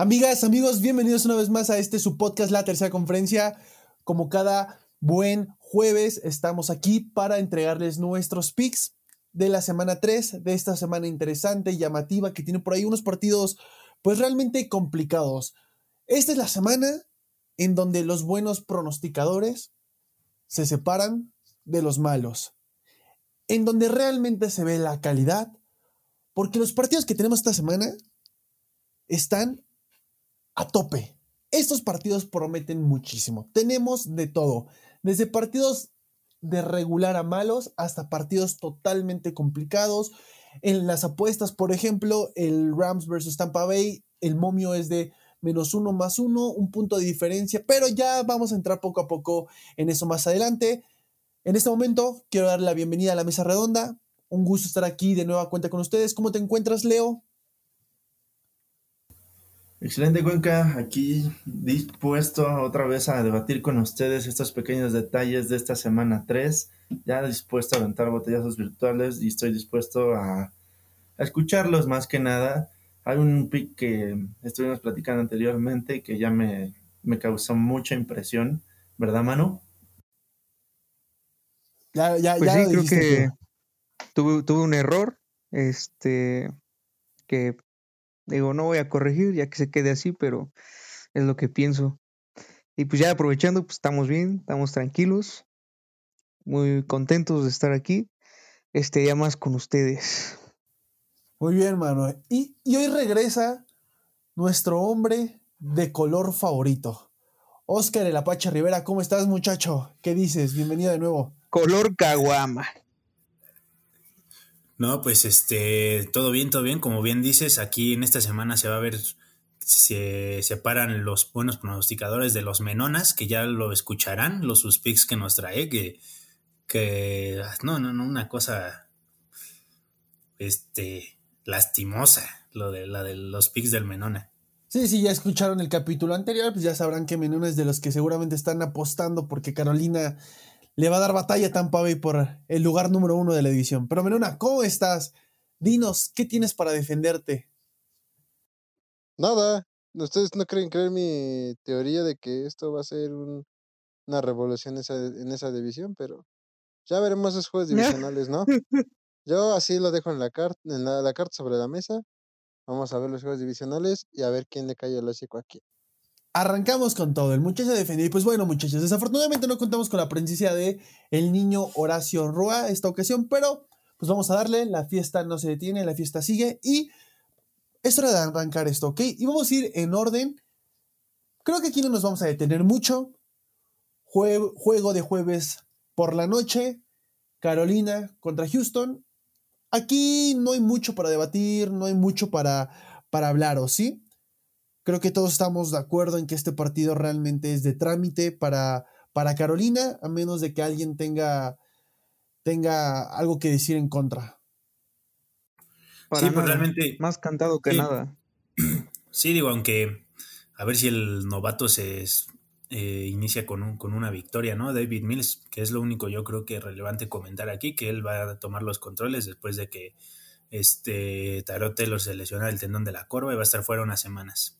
Amigas, amigos, bienvenidos una vez más a este su podcast, la tercera conferencia. Como cada buen jueves, estamos aquí para entregarles nuestros picks de la semana 3, de esta semana interesante y llamativa que tiene por ahí unos partidos pues realmente complicados. Esta es la semana en donde los buenos pronosticadores se separan de los malos, en donde realmente se ve la calidad, porque los partidos que tenemos esta semana están a tope. Estos partidos prometen muchísimo. Tenemos de todo, desde partidos de regular a malos hasta partidos totalmente complicados. En las apuestas, por ejemplo, el Rams versus Tampa Bay, el momio es de menos uno más uno, un punto de diferencia, pero ya vamos a entrar poco a poco en eso más adelante. En este momento quiero dar la bienvenida a la mesa redonda. Un gusto estar aquí de nueva cuenta con ustedes. ¿Cómo te encuentras, Leo? Excelente Cuenca, aquí dispuesto otra vez a debatir con ustedes estos pequeños detalles de esta semana 3, ya dispuesto a aventar botellazos virtuales y estoy dispuesto a, escucharlos más que nada. Hay un pick que estuvimos platicando anteriormente que ya me, causó mucha impresión, ¿verdad Manu? Ya, ya, pues sí, creo que tuve, tuve un error, este, que Digo, no voy a corregir ya que se quede así, pero es lo que pienso. Y pues ya aprovechando, pues estamos bien, estamos tranquilos, muy contentos de estar aquí, este día más con ustedes. Muy bien, mano. Y, y hoy regresa nuestro hombre de color favorito. Oscar El Apache Rivera, ¿cómo estás, muchacho? ¿Qué dices? Bienvenido de nuevo. Color caguama. No, pues este, todo bien, todo bien. Como bien dices, aquí en esta semana se va a ver, se separan los buenos pronosticadores de los menonas, que ya lo escucharán, los sus picks que nos trae, que, que, no, no, no, una cosa, este, lastimosa, lo de la de los picks del menona. Sí, sí, ya escucharon el capítulo anterior, pues ya sabrán que Menona es de los que seguramente están apostando porque Carolina le va a dar batalla a Tampa Bay por el lugar número uno de la división. Pero Menona, ¿cómo estás? Dinos, ¿qué tienes para defenderte? Nada. ¿Ustedes no creen creer mi teoría de que esto va a ser una revolución en esa división? Pero ya veremos esos juegos divisionales, ¿no? Yo así lo dejo en la carta, en la, carta sobre la mesa. Vamos a ver los juegos divisionales y a ver quién le cae el hocico aquí. Arrancamos con todo. El muchacho defendió. Y pues bueno, muchachos, desafortunadamente no contamos con la presencia de el niño Horacio Roa esta ocasión, pero pues vamos a darle. La fiesta no se detiene, la fiesta sigue. Y es hora de arrancar esto, ¿ok? Y vamos a ir en orden. Creo que aquí no nos vamos a detener mucho. juego de jueves por la noche. Carolina contra Houston. Aquí no hay mucho para debatir, no hay mucho para, para hablar, ¿o sí? Creo que todos estamos de acuerdo en que este partido realmente es de trámite para, para Carolina, a menos de que alguien tenga, tenga algo que decir en contra. sí, pues realmente. Más cantado que nada. Sí, digo, aunque a ver si el novato se eh, inicia con, con una victoria, ¿no? David Mills, que es lo único yo creo que es relevante comentar aquí, que él va a tomar los controles después de que este Tarot Taylor se lesiona el tendón de la corva y va a estar fuera unas semanas.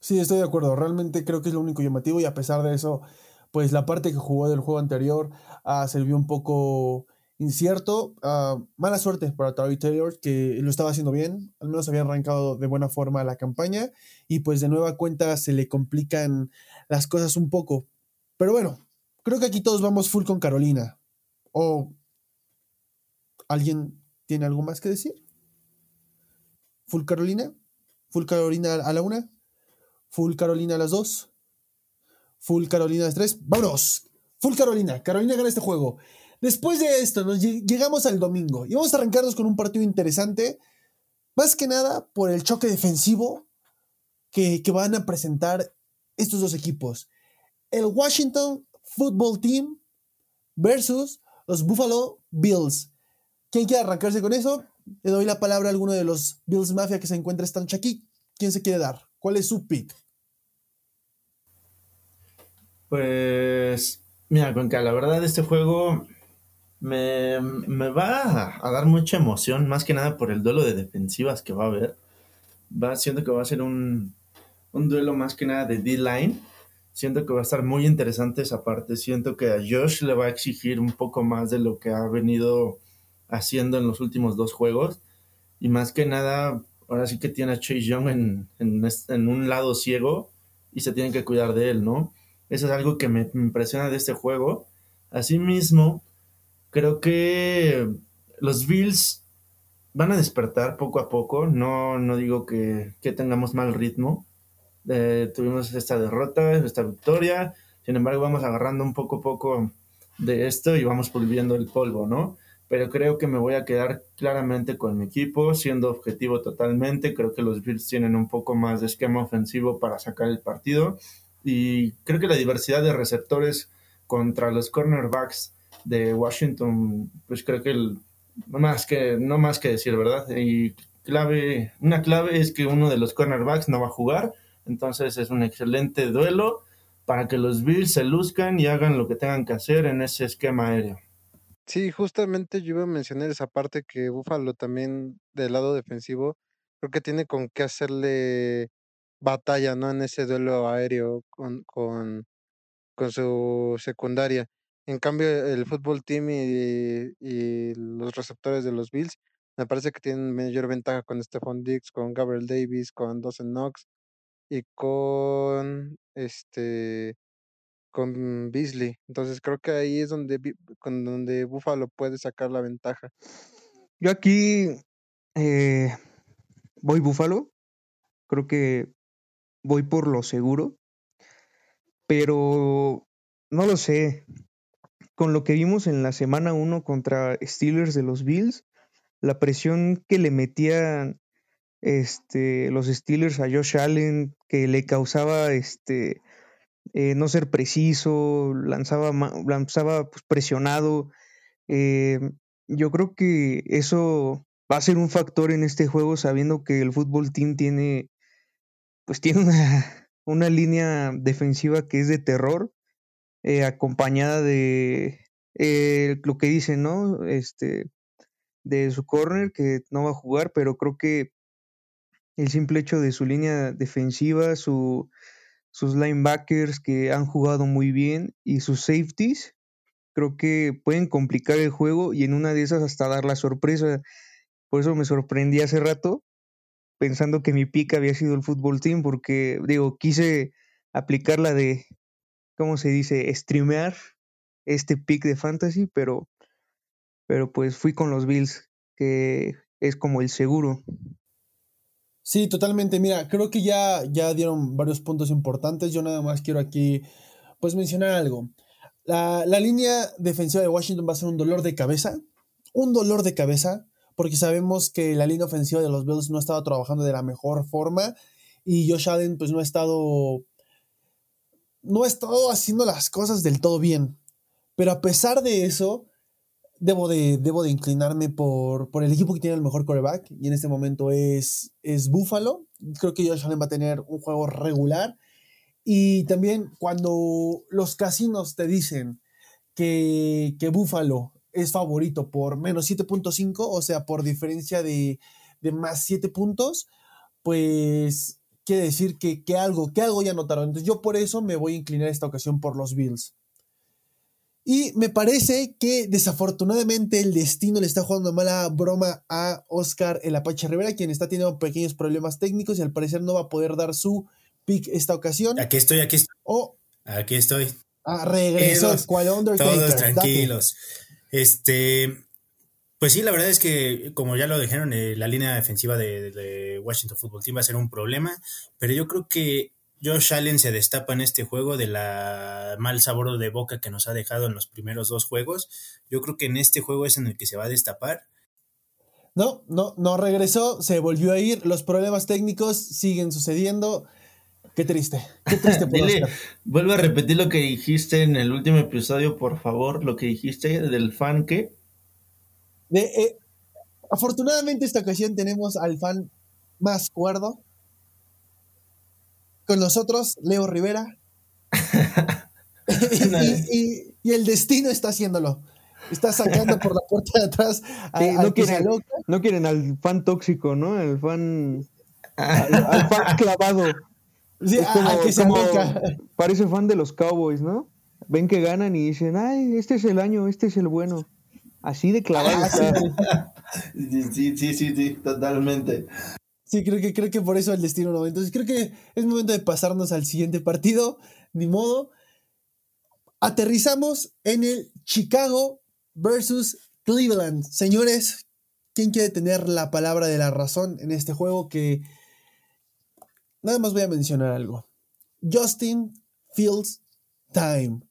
Sí, estoy de acuerdo. Realmente creo que es lo único llamativo y a pesar de eso, pues la parte que jugó del juego anterior uh, se vio un poco incierto. Uh, mala suerte para Travis Taylor, que lo estaba haciendo bien. Al menos había arrancado de buena forma la campaña. Y pues de nueva cuenta se le complican las cosas un poco. Pero bueno, creo que aquí todos vamos full con Carolina. ¿O alguien tiene algo más que decir? ¿Full Carolina? ¿Full Carolina a la una? Full Carolina a las 2. Full Carolina a las 3. ¡Vámonos! Full Carolina. Carolina gana este juego. Después de esto, nos llegamos al domingo y vamos a arrancarnos con un partido interesante. Más que nada por el choque defensivo que, van a presentar estos dos equipos. El Washington Football Team versus los Buffalo Bills. ¿Quién quiere arrancarse con eso? Le doy la palabra a alguno de los Bills Mafia que se encuentra esta noche aquí. ¿Quién se quiere dar? ¿Cuál es su pick? Pues, mira, Cuenca, la verdad este juego me, va a, dar mucha emoción, más que nada por el duelo de defensivas que va a haber. va, siento que va a ser un, un duelo más que nada de D-line. Siento que va a estar muy interesante esa parte. Siento que a Josh le va a exigir un poco más de lo que ha venido haciendo en los últimos dos juegos. Y más que nada, ahora sí que tiene a Chase Young en, en, un lado ciego y se tienen que cuidar de él, ¿no? Eso es algo que me, impresiona de este juego. Asimismo, creo que los Bills van a despertar poco a poco. No, no digo que, que tengamos mal ritmo, eh, tuvimos esta derrota, esta victoria, sin embargo vamos agarrando un poco a poco de esto y vamos volviendo el polvo, ¿no? Pero creo que me voy a quedar claramente con mi equipo, siendo objetivo totalmente. Creo que los Bills tienen un poco más de esquema ofensivo para sacar el partido. Y creo que la diversidad de receptores contra los cornerbacks de Washington, pues creo que más que no más que decir, ¿verdad? Y clave, una clave es que uno de los cornerbacks no va a jugar entonces es un excelente duelo para que los Bills se luzcan y hagan lo que tengan que hacer en ese esquema aéreo. Sí, justamente yo iba a mencionar esa parte que Buffalo también del lado defensivo creo que tiene con qué hacerle batalla, ¿no? En ese duelo aéreo con, con, con su secundaria. En cambio, el fútbol team y, y, los receptores de los Bills me parece que tienen mayor ventaja con Stephon Diggs, con Gabriel Davis, con Dawson Knox, y con este con Beasley. Entonces creo que ahí es donde, con donde Buffalo puede sacar la ventaja. Yo aquí eh, voy Buffalo. Creo que voy por lo seguro. Pero no lo sé. Con lo que vimos en la semana 1 contra Steelers de los Bills, la presión que le metían este, los Steelers a Josh Allen, que le causaba este, eh, no ser preciso, lanzaba, lanzaba pues, presionado. Eh, yo creo que eso va a ser un factor en este juego, sabiendo que el fútbol team tiene, pues tiene una, una línea defensiva que es de terror, eh, acompañada de lo que dicen, ¿no? Este, de su corner, que no va a jugar, pero creo que el simple hecho de su línea defensiva, sus linebackers que han jugado muy bien y sus safeties, creo que pueden complicar el juego y en una de esas hasta dar la sorpresa. Por eso me sorprendí hace rato pensando que mi pick había sido el fútbol team porque digo, quise aplicar la de, ¿cómo se dice? Streamear este pick de fantasy, pero, pero pues fui con los Bills, que es como el seguro. Sí, totalmente. Mira, creo que ya, ya dieron varios puntos importantes. Yo nada más quiero aquí, pues, mencionar algo. La, la línea defensiva de Washington va a ser un dolor de cabeza. Un dolor de cabeza, porque sabemos que la línea ofensiva de los Bills no ha estado trabajando de la mejor forma y Josh Allen, pues, no ha estado. No ha estado haciendo las cosas del todo bien. Pero a pesar de eso, debo de, debo de inclinarme por, por, el equipo que tiene el mejor coreback y en este momento es, es Buffalo. Creo que Josh Allen va a tener un juego regular y también cuando los casinos te dicen que, que Buffalo es favorito por menos 7.5, o sea, por diferencia de, de más 7 puntos, pues quiere decir que, que, algo, que algo ya notaron. Entonces yo por eso me voy a inclinar esta ocasión por los Bills. Y me parece que desafortunadamente el destino le está jugando mala broma a Oscar el Apache Rivera, quien está teniendo pequeños problemas técnicos y al parecer no va a poder dar su pick esta ocasión. Aquí estoy, aquí estoy. aquí estoy. Ah, regresó. Todos tranquilos. Este, pues sí, la verdad es que, como ya lo dijeron, eh, la línea defensiva de, de, Washington Football Team va a ser un problema, pero yo creo que Josh Allen se destapa en este juego de la mal sabor de boca que nos ha dejado en los primeros dos juegos. Yo creo que en este juego es en el que se va a destapar. No, no, no regresó, se volvió a ir. Los problemas técnicos siguen sucediendo. Qué triste, qué triste. Dile, vuelve a repetir lo que dijiste en el último episodio, por favor, lo que dijiste del fan que. De, eh, afortunadamente esta ocasión tenemos al fan más cuerdo, con nosotros, Leo Rivera. y, el destino está haciéndolo. Está sacando por la puerta de atrás a, no, quieren, no, quieren, al fan tóxico, ¿no? El fan. al, fan clavado. Sí, como, que se Parece fan de los Cowboys, ¿no? Ven que ganan y dicen, ay, este es el año, este es el bueno. Así de clavado. Ah, sí, sí, sí, sí, totalmente. Sí, creo que, creo que por eso el destino no. Entonces creo que es momento de pasarnos al siguiente partido. Ni modo. Aterrizamos en el Chicago versus Cleveland. Señores, ¿quién quiere tener la palabra de la razón en este juego? Que nada más voy a mencionar algo. Justin Fields Time.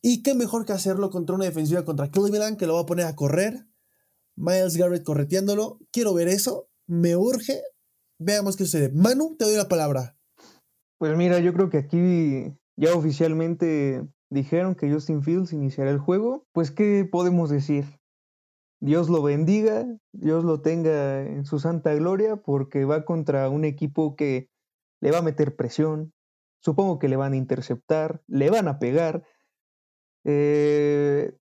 Y qué mejor que hacerlo contra una defensiva contra Cleveland que lo va a poner a correr. Miles Garrett correteándolo. Quiero ver eso. Me urge. Veamos qué sucede. Manu, te doy la palabra. Pues mira, yo creo que aquí ya oficialmente dijeron que Justin Fields iniciará el juego. Pues, ¿qué podemos decir? Dios lo bendiga, Dios lo tenga en su santa gloria, porque va contra un equipo que le va a meter presión, supongo que le van a interceptar, le van a pegar, eh,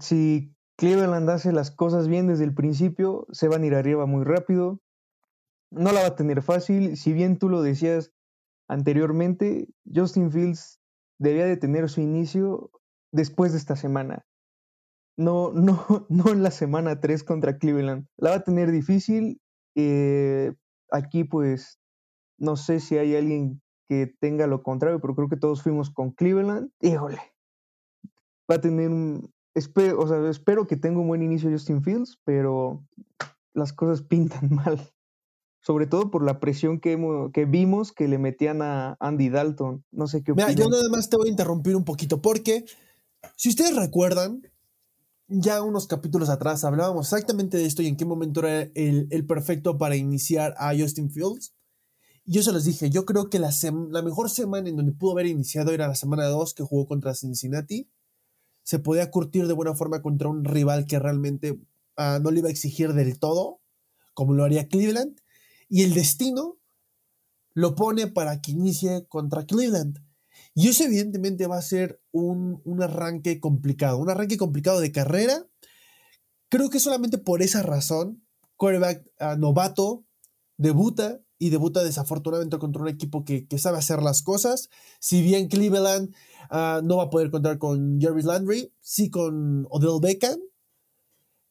si Cleveland hace las cosas bien desde el principio, se van a ir arriba muy rápido. No la va a tener fácil. Si bien tú lo decías anteriormente, Justin Fields debía de tener su inicio después de esta semana. No, no, no en la semana 3 contra Cleveland. La va a tener difícil. Eh, aquí pues no sé si hay alguien que tenga lo contrario, pero creo que todos fuimos con Cleveland. Híjole, va a tener un... Espero, o sea, espero que tenga un buen inicio Justin Fields, pero las cosas pintan mal. Sobre todo por la presión que, que vimos que le metían a Andy Dalton. No sé qué Mira, yo nada más te voy a interrumpir un poquito porque, si ustedes recuerdan, ya unos capítulos atrás hablábamos exactamente de esto y en qué momento era el, el perfecto para iniciar a Justin Fields. Yo se los dije, yo creo que la, la mejor semana en donde pudo haber iniciado era la semana 2 que jugó contra Cincinnati se podía curtir de buena forma contra un rival que realmente ah, no le iba a exigir del todo, como lo haría Cleveland, y el destino lo pone para que inicie contra Cleveland. Y eso evidentemente va a ser un, arranque complicado, un arranque complicado de carrera. Creo que solamente por esa razón, quarterback ah, novato debuta y debuta desafortunadamente contra un equipo que, que, sabe hacer las cosas. Si bien Cleveland Ah, no va a poder contar con Jerry Landry, sí con Odell Beckham.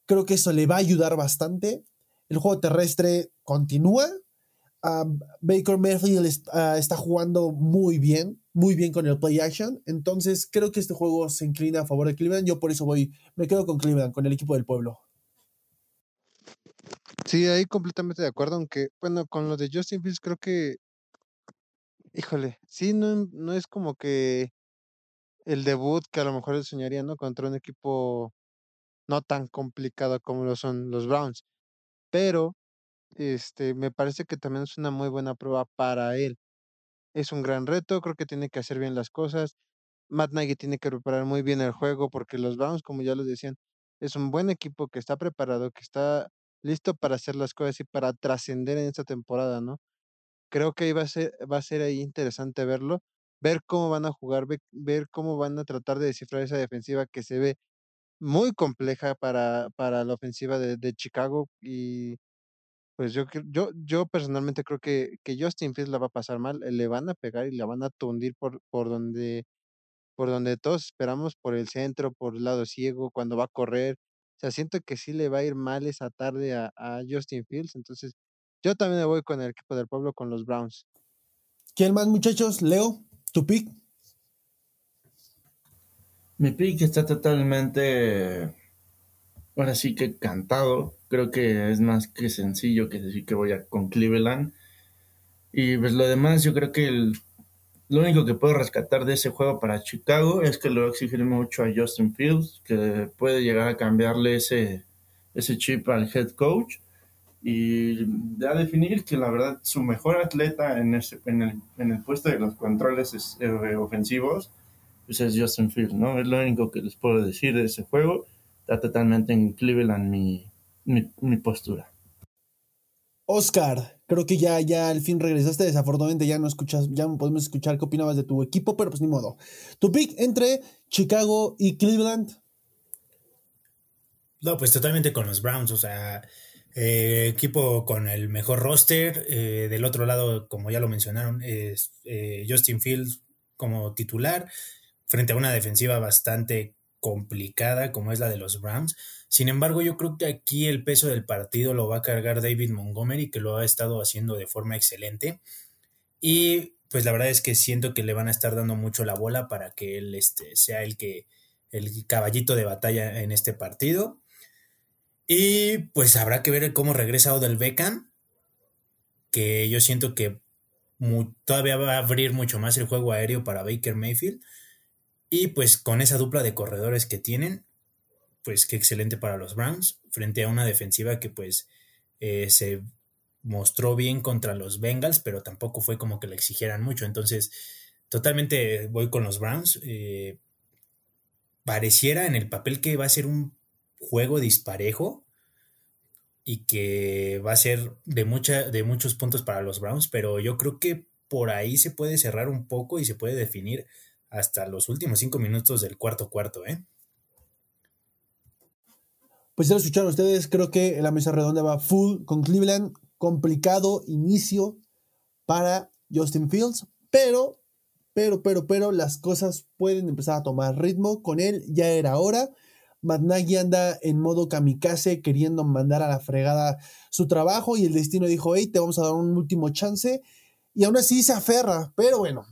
Creo que eso le va a ayudar bastante. El juego terrestre continúa. Baker Mayfield ah, está jugando muy bien, muy bien con el play action. Entonces creo que este juego se inclina a favor de Cleveland. Yo por eso voy, me quedo con Cleveland, con el equipo del pueblo. Sí, ahí completamente de acuerdo, aunque, bueno, con lo de Justin Fields creo que, híjole, sí, no, no es como que el debut que a lo mejor él soñaría, ¿no? Contra un equipo no tan complicado como lo son los Browns. Pero, este, me parece que también es una muy buena prueba para él. Es un gran reto, creo que tiene que hacer bien las cosas. Matt Nagy tiene que preparar muy bien el juego porque los Browns, como ya lo decían, es un buen equipo que está preparado, que está listo para hacer las cosas y para trascender en esta temporada, ¿no? Creo que va a ser, va a ser ahí interesante verlo ver cómo van a jugar, ver, cómo van a tratar de descifrar esa defensiva que se ve muy compleja para, para la ofensiva de, de Chicago y pues yo, yo, yo personalmente creo que, que Justin Fields la va a pasar mal, le van a pegar y la van a tundir por, por donde por donde todos esperamos, por el centro, por el lado ciego, cuando va a correr. O sea, siento que sí le va a ir mal esa tarde a, a Justin Fields. Entonces, yo también me voy con el equipo del pueblo, con los Browns. ¿Quién más, muchachos? Leo. ¿Tu pick? Mi pick está totalmente, ahora sí que cantado. Creo que es más que sencillo que decir que voy a con Cleveland. Y pues lo demás, yo creo que lo único que puedo rescatar de ese juego para Chicago es que lo va mucho a Justin Fields, que puede llegar a cambiarle ese, ese chip al head coach y a definir que la verdad su mejor atleta en, ese, en, el, en el puesto de los controles eh, ofensivos pues es Justin Fields, ¿no? Es lo único que les puedo decir de ese juego. Está totalmente en Cleveland mi, mi postura. Oscar, creo que ya, ya al fin regresaste. Desafortunadamente ya no escuchas, ya no podemos escuchar qué opinabas de tu equipo, pero pues ni modo. Tu pick entre Chicago y Cleveland. No, pues totalmente con los Browns. O sea, Eh, equipo con el mejor roster. Eh, del otro lado, como ya lo mencionaron, es eh, Justin Fields como titular frente a una defensiva bastante complicada como es la de los Browns. Sin embargo, yo creo que aquí el peso del partido lo va a cargar David Montgomery, que lo ha estado haciendo de forma excelente. Y pues la verdad es que siento que le van a estar dando mucho la bola para que él este, sea el que el caballito de batalla en este partido. Y pues habrá que ver cómo regresa Odell Beckham, que yo siento que todavía va a abrir mucho más el juego aéreo para Baker Mayfield. Y pues con esa dupla de corredores que tienen, pues qué excelente para los Browns, frente a una defensiva que pues eh, se mostró bien contra los Bengals, pero tampoco fue como que le exigieran mucho. Entonces, totalmente voy con los Browns. Eh, pareciera en el papel que va a ser un juego disparejo y que va a ser de, mucha, de muchos puntos para los Browns, pero yo creo que por ahí se puede cerrar un poco y se puede definir hasta los últimos cinco minutos del cuarto cuarto, ¿eh? Pues ya lo escucharon ustedes, creo que la mesa redonda va full con Cleveland, complicado inicio para Justin Fields, pero, pero, pero, pero las cosas pueden empezar a tomar ritmo con él, ya era hora. Matt anda en modo kamikaze queriendo mandar a la fregada su trabajo y el destino dijo, hey, te vamos a dar un último chance y aún así se aferra, pero bueno,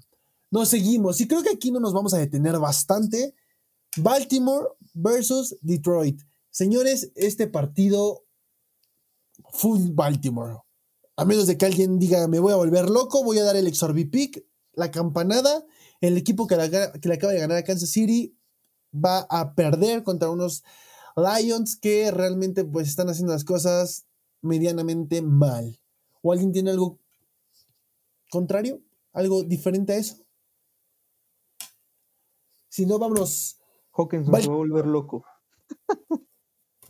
nos seguimos y creo que aquí no nos vamos a detener bastante. Baltimore versus Detroit. Señores, este partido full Baltimore. A menos de que alguien diga, me voy a volver loco, voy a dar el exorbipic, la campanada. El equipo que, que le acaba de ganar a Kansas City va a perder contra unos Lions que realmente pues están haciendo las cosas medianamente mal. ¿O alguien tiene algo contrario? ¿Algo diferente a eso? Si no, vámonos. Hawkins va a volver loco.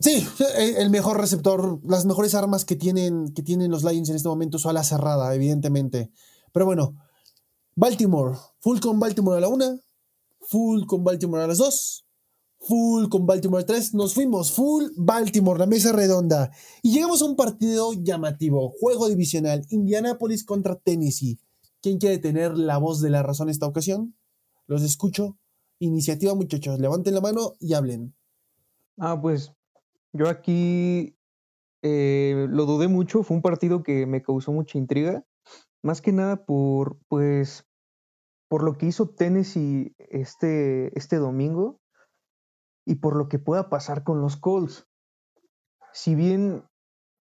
Sí, el mejor receptor, las mejores armas que tienen, que tienen los Lions en este momento su ala cerrada, evidentemente. Pero bueno, Baltimore, full con Baltimore a la una, full con Baltimore a las dos, full con Baltimore a tres, nos fuimos, full Baltimore, la mesa redonda. Y llegamos a un partido llamativo, juego divisional, Indianapolis contra Tennessee. ¿Quién quiere tener la voz de la razón esta ocasión? Los escucho. Iniciativa, muchachos, levanten la mano y hablen. Ah, pues yo aquí eh, lo dudé mucho, fue un partido que me causó mucha intriga, más que nada por, pues, por lo que hizo Tennessee este, este domingo y por lo que pueda pasar con los Colts. Si bien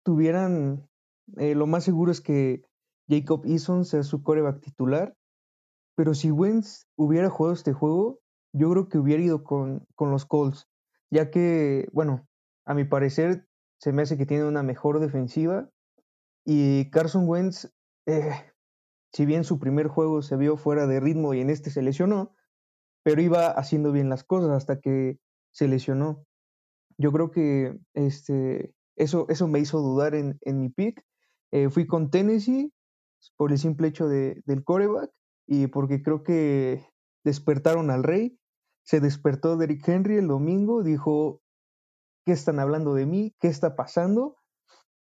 tuvieran, eh, lo más seguro es que Jacob Eason sea su coreback titular, pero si Wentz hubiera jugado este juego, yo creo que hubiera ido con, con los Colts, ya que, bueno, a mi parecer, se me hace que tiene una mejor defensiva. Y Carson Wentz, eh, si bien su primer juego se vio fuera de ritmo y en este se lesionó, pero iba haciendo bien las cosas hasta que se lesionó. Yo creo que este, eso, eso me hizo dudar en, en mi pick. Eh, fui con Tennessee por el simple hecho de, del coreback y porque creo que despertaron al rey. Se despertó Derrick Henry el domingo, dijo, qué están hablando de mí, qué está pasando.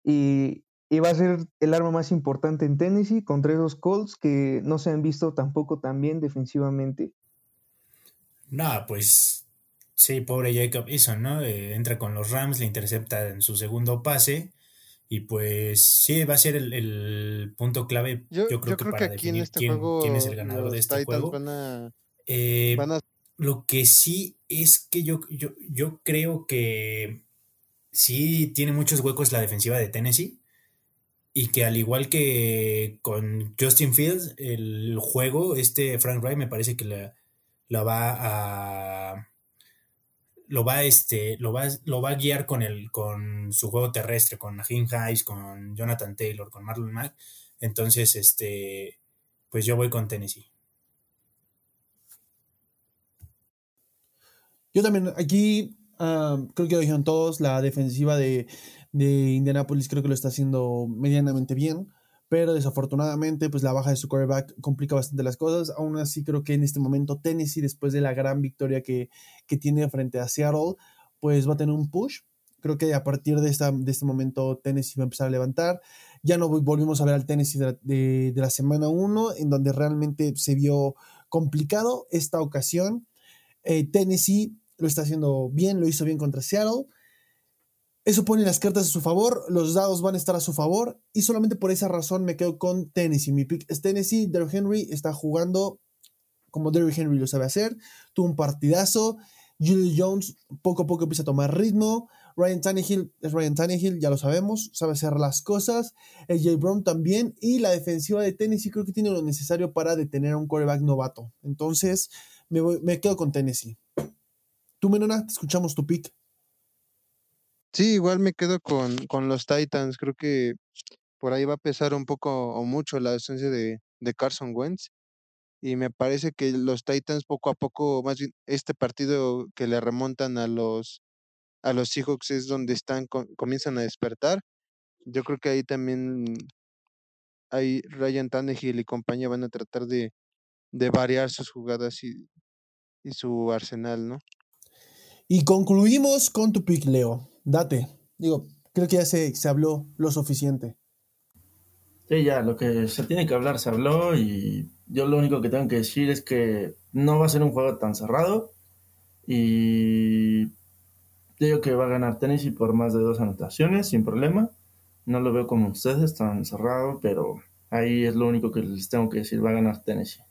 Y, va a ser el arma más importante en Tennessee contra esos Colts que no se han visto tampoco tan bien defensivamente. No, pues sí, pobre Jacob Eason, ¿no? Eh, entra con los Rams, le intercepta en su segundo pase. Y pues sí, va a ser el, punto clave, yo, creo que para definir este quién, quién, es el ganador de este juego. Eh, van a lo que sí es que yo, yo, yo creo que sí tiene muchos huecos la defensiva de Tennessee y que al igual que con Justin Fields, el juego, este Frank Wright me parece que la, va a lo va este lo va, lo va a guiar con el con su juego terrestre con Jim Hayes con Jonathan Taylor con Marlon Mack. Entonces este pues yo voy con Tennessee Yo también, aquí creo que lo dijeron todos, la defensiva de, de Indianapolis creo que lo está haciendo medianamente bien, pero desafortunadamente pues la baja de su quarterback complica bastante las cosas. Aún así creo que en este momento Tennessee, después de la gran victoria que, que tiene frente a Seattle, pues va a tener un push Creo que a partir de, esta, de este momento Tennessee va a empezar a levantar. Ya no volvimos a ver al Tennessee de la, semana 1, en donde realmente se vio complicado esta ocasión. Eh, Tennessee lo está haciendo bien, lo hizo bien contra Seattle. Eso pone las cartas a su favor, los dados van a estar a su favor y solamente por esa razón me quedo con Tennessee. Mi pick es Tennessee, Derrick Henry está jugando como Derrick Henry lo sabe hacer, tuvo un partidazo, Julio Jones poco a poco empieza a tomar ritmo, Ryan Tannehill es Ryan Tannehill, ya lo sabemos, sabe hacer las cosas, AJ Brown también y la defensiva de Tennessee creo que tiene lo necesario para detener a un quarterback novato. Entonces me, me quedo con Tennessee. Tú, Menona, te escuchamos tu pick. Sí, igual me quedo con, con los Titans. Creo que por ahí va a pesar un poco o mucho la ausencia de, de Carson Wentz. Y me parece que los Titans poco a poco, más bien este partido que le remontan a los a los Seahawks es donde están comienzan a despertar. Yo creo que ahí también ahí Ryan Tannehill y compañía van a tratar de, de variar sus jugadas y, y su arsenal, ¿no? Y concluimos con tu pick, Leo. Date. Digo, creo que ya se, se habló lo suficiente. Sí, ya, lo que se tiene que hablar se habló y yo lo único que tengo que decir es que no va a ser un juego tan cerrado y digo que va a ganar Tennessee por más de dos anotaciones sin problema. No lo veo como ustedes tan cerrado, pero ahí es lo único que les tengo que decir, va a ganar Tennessee.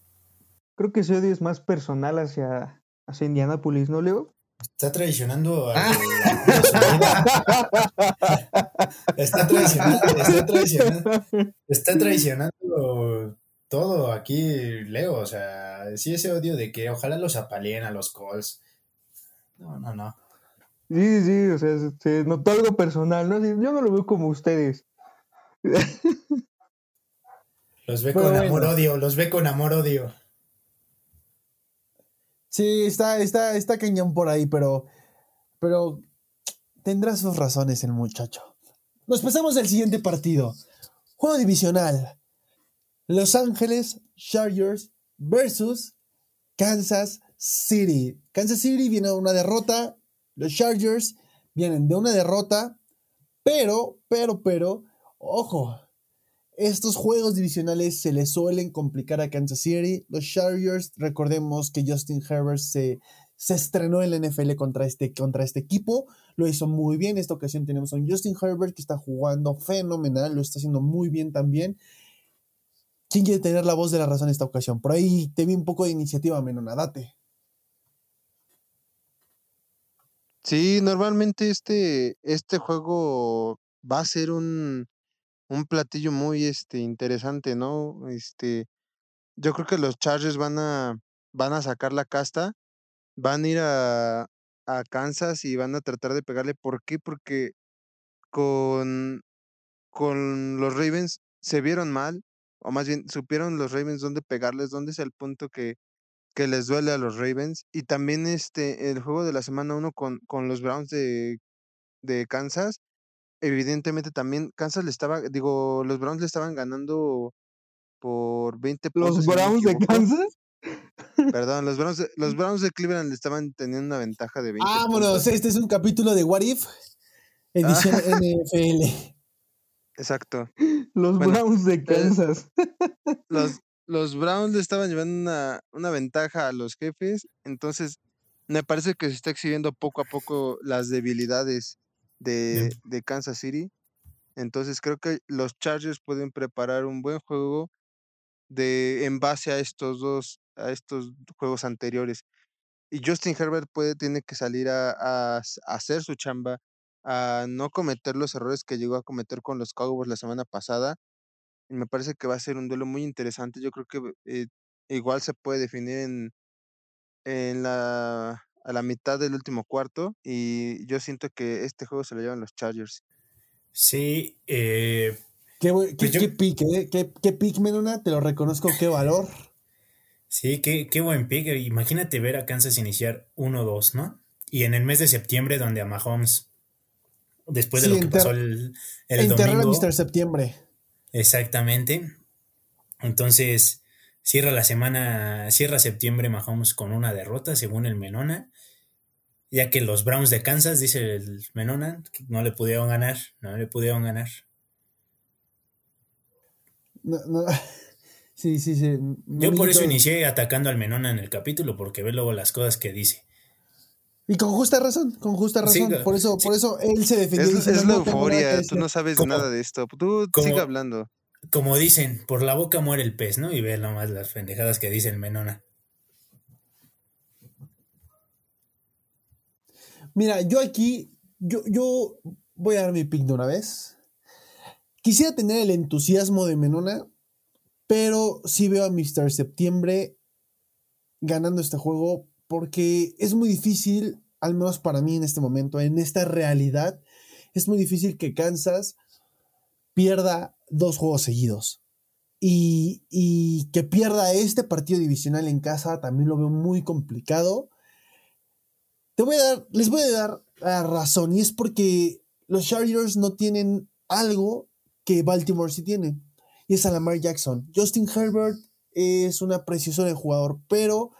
Creo que ese odio es más personal hacia, hacia Indianapolis, ¿no, Leo? Está traicionando a está traicionando, está traicionando, está traicionando todo aquí, Leo. O sea, sí ese odio de que ojalá los apaleen a los calls. No, no, no. Sí, sí, o sea, se notó algo personal, ¿no? Yo no lo veo como ustedes. Los ve con amor-odio, los ve con amor-odio. Sí, está, está, está cañón por ahí, pero, pero tendrá sus razones el muchacho. Nos pasamos al siguiente partido. Juego divisional. Los Ángeles Chargers versus Kansas City. Kansas City viene de una derrota. Los Chargers vienen de una derrota. Pero, pero, pero, ojo, estos juegos divisionales se les suelen complicar a Kansas City. Los Chargers, recordemos que Justin Herbert se, se estrenó en la NFL contra este, contra este equipo. Lo hizo muy bien. Esta ocasión tenemos a un Justin Herbert que está jugando fenomenal. Lo está haciendo muy bien también. ¿Quién quiere tener la voz de la razón esta ocasión? Por ahí te vi un poco de iniciativa, Menona. Date. Sí, normalmente este, este juego va a ser un, un platillo muy, este, interesante, ¿no? Este, yo creo que los Chargers van a van a sacar la casta, van a ir a a Kansas y van a tratar de pegarle, ¿por qué? Porque con con los Ravens se vieron mal, o más bien supieron los Ravens dónde pegarles, dónde es el punto que que les duele a los Ravens, y también, este, el juego de la semana 1 con con los Browns de de Kansas evidentemente también Kansas le estaba, digo, los Browns le estaban ganando por 20 puntos. ¿Los Browns de Kansas? Perdón, los Browns, de, los Browns de Cleveland le estaban teniendo una ventaja de 20 Vámonos, este es un capítulo de What If, edición NFL. Exacto. Los Browns de Kansas. Los, los Browns le estaban llevando una, una ventaja a los jefes, entonces me parece que se está exhibiendo poco a poco las debilidades de, de, Kansas City. Entonces creo que los Chargers pueden preparar un buen juego de en base a estos dos, a estos juegos anteriores. Y Justin Herbert puede, tiene que salir a, a, hacer su chamba, a no cometer los errores que llegó a cometer con los Cowboys la semana pasada. Y me parece que va a ser un duelo muy interesante. Yo creo que eh, igual se puede definir en, en la a la mitad del último cuarto y yo siento que este juego se lo llevan los Chargers. Sí, eh, ¿Qué, qué, pues pick, eh? ¿Qué, qué pick, Menona? Te lo reconozco, qué valor. Sí, qué, qué buen pick. Imagínate ver a Kansas iniciar 1-2, ¿no? Y en el mes de septiembre, donde a Mahomes, después de lo que pasó el, el domingo... Mr. Septiembre. Exactamente. Entonces, cierra la semana, cierra septiembre Mahomes con una derrota, según el Menona. Ya que los Browns de Kansas, dice el Menona, no le pudieron ganar, no le pudieron ganar. Sí, sí, sí. Yo por eso inicié atacando al Menona en el capítulo, porque ve luego las cosas que dice. Y con justa razón, con justa razón. por eso, por eso él se defendió. Es, la euforia, tú no sabes nada de esto. Tú sigue hablando. Como dicen, por la boca muere el pez, ¿no? Y ve nomás las pendejadas que dice el Menona. Mira, yo aquí, yo, yo voy a dar mi pick de una vez. Quisiera tener el entusiasmo de Menona, pero sí veo a Mr. Septiembre ganando este juego porque es muy difícil, al menos para mí en este momento, en esta realidad, es muy difícil que Kansas pierda dos juegos seguidos. Y, y, que pierda este partido divisional en casa también lo veo muy complicado. Te voy a dar, les voy a dar la razón, y es porque los Chargers no tienen algo que Baltimore sí tiene, y es a Lamar Jackson. Justin Herbert es una preciosura de jugador, pero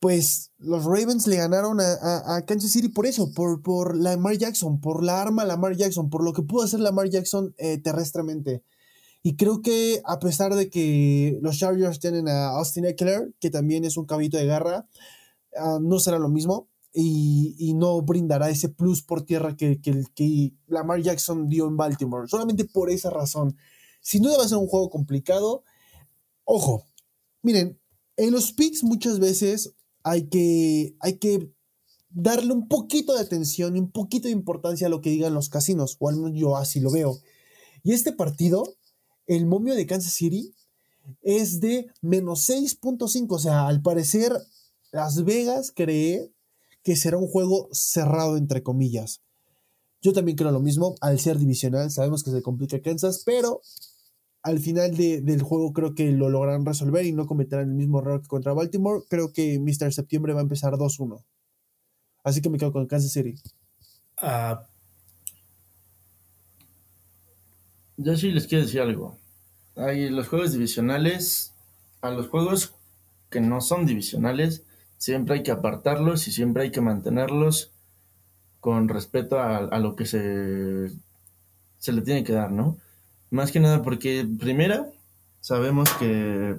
pues los Ravens le ganaron a, Kansas City por eso, por, por Lamar Jackson, por la arma Lamar Jackson, por lo que pudo hacer Lamar Jackson eh, terrestremente. Y creo que a pesar de que los Chargers tienen a Austin Eckler, que también es un cabito de garra, ah, no será lo mismo y, no brindará ese plus por tierra que, que, que Lamar Jackson dio en Baltimore. Solamente por esa razón. Sin duda va a ser un juego complicado. Ojo, miren, en los picks muchas veces hay que, hay que darle un poquito de atención y un poquito de importancia a lo que digan los casinos, o al menos yo así lo veo. Y este partido, el momio de Kansas City, es de menos 6.5, o sea, al parecer Las Vegas cree que será un juego cerrado, entre comillas. Yo también creo lo mismo, al ser divisional, sabemos que se complica Kansas, pero al final del juego creo que lo lograrán resolver y no cometerán el mismo error que contra Baltimore. Creo que Mr. Septiembre va a empezar 2-1. Así que me quedo con Kansas City. Ah, yo sí les quiero decir algo. Hay los juegos divisionales, a los juegos que no son divisionales, siempre hay que apartarlos y siempre hay que mantenerlos con respeto a, a lo que se, se le tiene que dar, ¿no? Más que nada porque, primera, sabemos que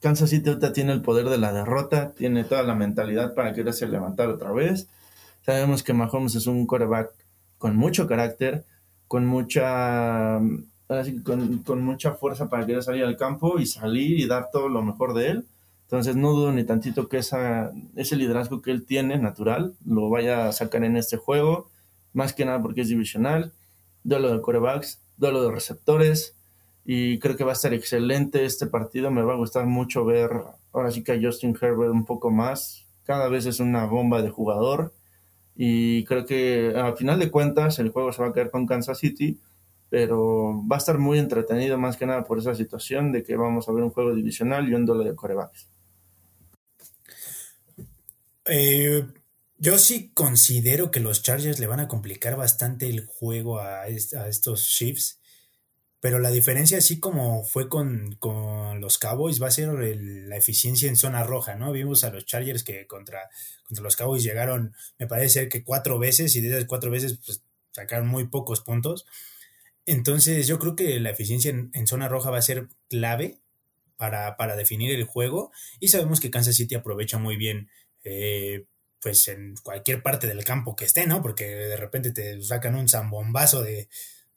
Kansas City ahorita tiene el poder de la derrota, tiene toda la mentalidad para quererse levantar otra vez. Sabemos que Mahomes es un quarterback con mucho carácter, con mucha, con, con mucha fuerza para querer salir al campo y salir y dar todo lo mejor de él. Entonces no dudo ni tantito que ese liderazgo que él tiene natural lo vaya a sacar en este juego, más que nada porque es divisional, duelo de quarterbacks, duelo de receptores y creo que va a estar excelente este partido. Me va a gustar mucho ver ahora sí que a Justin Herbert un poco más. Cada vez es una bomba de jugador y creo que a final de cuentas el juego se va a caer con Kansas City, pero va a estar muy entretenido más que nada por esa situación de que vamos a ver un juego divisional y un duelo de corebacks. Eh, yo sí considero que los Chargers le van a complicar bastante el juego a, estos Chiefs. Pero la diferencia, así como fue con, los Cowboys, va a ser la eficiencia en zona roja, ¿no? Vimos a los Chargers que contra, los Cowboys llegaron, me parece que cuatro veces, y de esas cuatro veces pues, sacaron muy pocos puntos. Entonces, yo creo que la eficiencia en, zona roja va a ser clave para, definir el juego. Y sabemos que Kansas City aprovecha muy bien eh, pues en cualquier parte del campo que esté, ¿no? Porque de repente te sacan un zambombazo de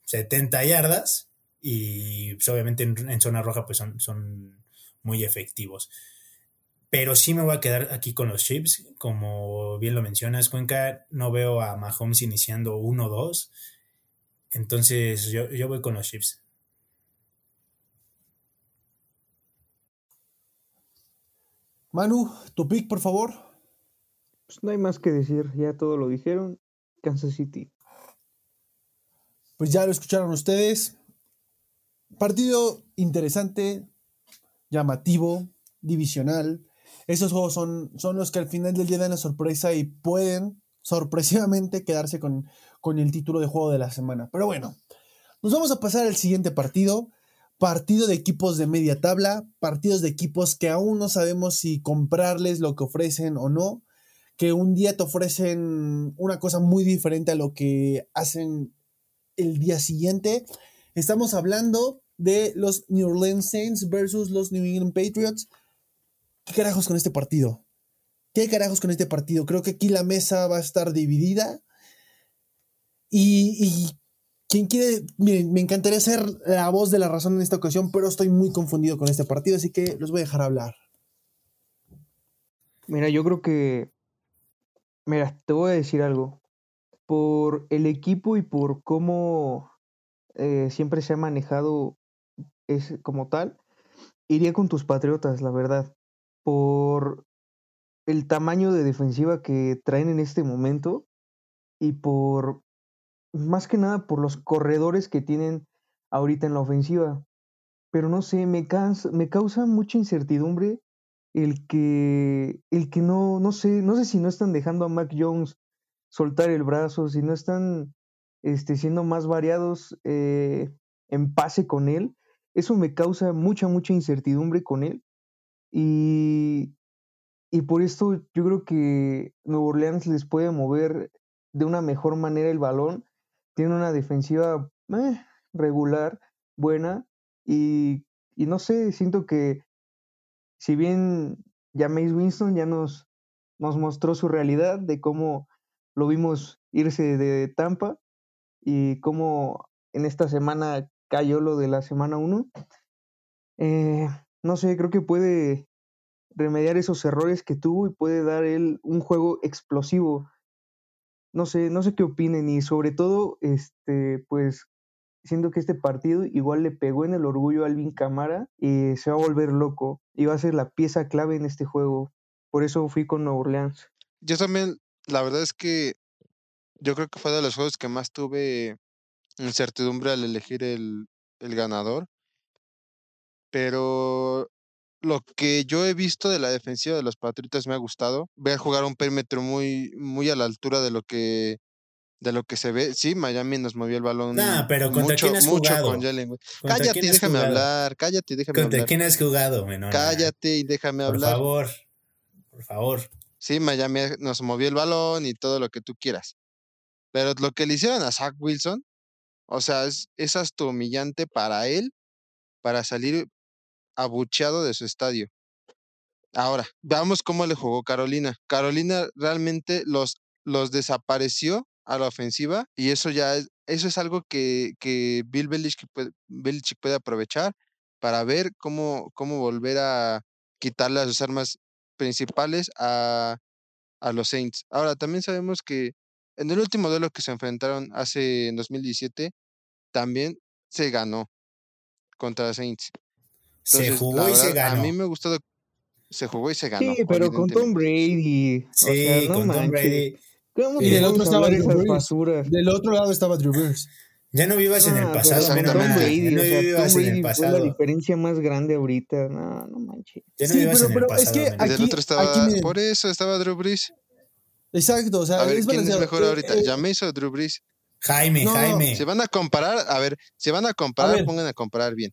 70 yardas y pues, obviamente en, zona roja pues son, son muy efectivos. Pero sí me voy a quedar aquí con los chips, como bien lo mencionas, Cuenca, no veo a Mahomes iniciando 1-2, entonces yo, yo voy con los chips. Manu, tu pick, por favor. Pues, no hay más que decir, ya todo lo dijeron. Kansas City. Pues ya lo escucharon ustedes. Partido interesante, llamativo, divisional. Esos juegos son, son los que al final del día dan la sorpresa y pueden sorpresivamente quedarse con, con el título de juego de la semana. Pero bueno, nos vamos a pasar al siguiente partido. Partido de equipos de media tabla, partidos de equipos que aún no sabemos si comprarles lo que ofrecen o no que un día te ofrecen una cosa muy diferente a lo que hacen el día siguiente. Estamos hablando de los New Orleans Saints versus los New England Patriots. ¿Qué carajos con este partido? ¿Qué carajos con este partido? Creo que aquí la mesa va a estar dividida. Y, y quien quiere, miren, me encantaría ser la voz de la razón en esta ocasión, pero estoy muy confundido con este partido, así que los voy a dejar hablar. Mira, yo creo que, mira, te voy a decir algo. Por el equipo y por cómo eh, siempre se ha manejado es como tal, iría con tus Patriotas, la verdad. Por el tamaño de defensiva que traen en este momento y por, más que nada, por los corredores que tienen ahorita en la ofensiva. Pero no sé, me, cansa, me causa mucha incertidumbre el que, el que no, no sé, no sé si no están dejando a Mac Jones soltar el brazo, si no están este, siendo más variados eh, en pase con él. Eso me causa mucha, mucha incertidumbre con él. Y, y por esto yo creo que Nuevo Orleans les puede mover de una mejor manera el balón. Tiene una defensiva eh, regular, buena. Y, y no sé, siento que si bien Jameis Winston ya nos, nos mostró su realidad de cómo lo vimos irse de Tampa y cómo en esta semana cayó lo de la semana 1. Eh, no sé, creo que puede remediar esos errores que tuvo y puede dar él un juego explosivo. No sé, no sé qué opinen y sobre todo, este, pues siento que este partido igual le pegó en el orgullo a Alvin Camara y se va a volver loco y va a ser la pieza clave en este juego. Por eso fui con Nueva Orleans. Yo también, la verdad es que yo creo que fue de los juegos que más tuve incertidumbre al elegir el, el ganador. Pero lo que yo he visto de la defensiva de los Patriotas me ha gustado. Ver jugar un perímetro muy, muy a la altura de lo que de lo que se ve. Sí, Miami nos movió el balón. Nah, pero ¿contra mucho, quién has mucho jugado? con Jalen. ¿Contra Cállate y déjame jugado? hablar. Cállate y déjame ¿Contra hablar. quién has jugado, menor? Cállate y déjame Por hablar. favor. Por favor. Sí, Miami nos movió el balón y todo lo que tú quieras. Pero lo que le hicieron a Zach Wilson, o sea, es, es hasta humillante para él, para salir abucheado de su estadio. Ahora, veamos cómo le jugó Carolina. Carolina realmente los, los desapareció a la ofensiva y eso ya es, eso es algo que, que Bill Belichick puede, Belichick puede aprovechar para ver cómo, cómo volver a quitarle a sus armas principales a, a los Saints. Ahora, también sabemos que en el último duelo que se enfrentaron hace en 2017, también se ganó contra Saints. Se jugó y se ganó. A mí me gustó, se jugó y se ganó. Sí, pero con Tom. Brady. Sí, o sea, no con Tom. Brady. ¿Cómo Y del otro estaba Drew Brees. Del otro lado estaba Drew Brees. Ya no vivas en el Ah, pasado, menos Tom mal. Brady, Ya no o sea, vivas Tom en el fue la pasado. diferencia más grande ahorita. No, no manches. Ya no Sí, vivas pero- en el pero es pasado. que menor. Y del aquí- otro estaba, aquí por eso estaba Drew Brees. Exacto, o sea, A ver, es ¿quién es mejor Eh, ahorita? eh, ¿Jameis o Drew Brees? Jaime, No, Jaime. Si van a comparar, a ver, si van a comparar, ver. pongan a comparar bien.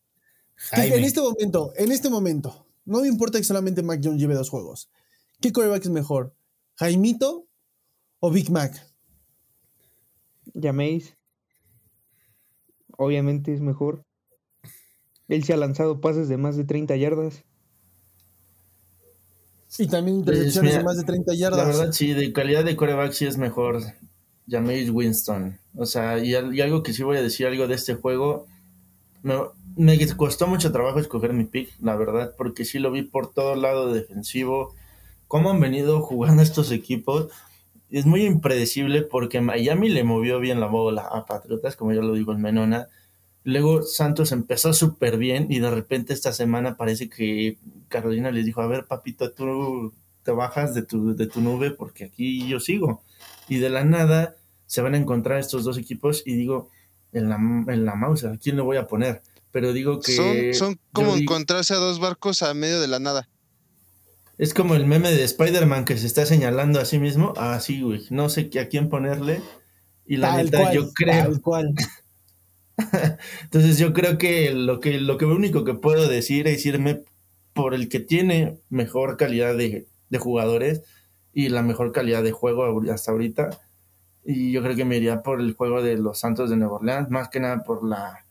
en este momento, en este momento, no me importa que solamente Mac Jones lleve dos juegos. ¿Qué quarterback es mejor? ¿Jaimito o Big Mac? Llaméis. Obviamente es mejor. Él se ha lanzado pases de más de 30 yardas. Y también intercepciones mira, de más de 30 yardas. La verdad, sí, de calidad de coreback sí es mejor Jameis Winston. O sea, y algo que sí voy a decir, algo de este juego, me, me costó mucho trabajo escoger mi pick, la verdad, porque sí lo vi por todo lado defensivo. Cómo han venido jugando estos equipos. Es muy impredecible porque Miami le movió bien la bola a Patriotas, como ya lo digo en Menona. Luego Santos empezó súper bien y de repente esta semana parece que Carolina les dijo, a ver papito, tú te bajas de tu, de tu nube porque aquí yo sigo. Y de la nada se van a encontrar estos dos equipos y digo, en la, en la mouse, ¿a quién le voy a poner? Pero digo que... Son, como encontrarse a dos barcos a medio de la nada. Es como el meme de Spider-Man que se está señalando a sí mismo. Ah, sí, güey. No sé qué- a quién ponerle. Y la Tal neta, cual, yo creo. Tal cual. Entonces yo creo que lo que lo que único que puedo decir es irme por el que tiene mejor calidad de, de jugadores y la mejor calidad de juego hasta ahorita. Y yo creo que me iría por el juego de los Santos de Nueva Orleans, más que nada por la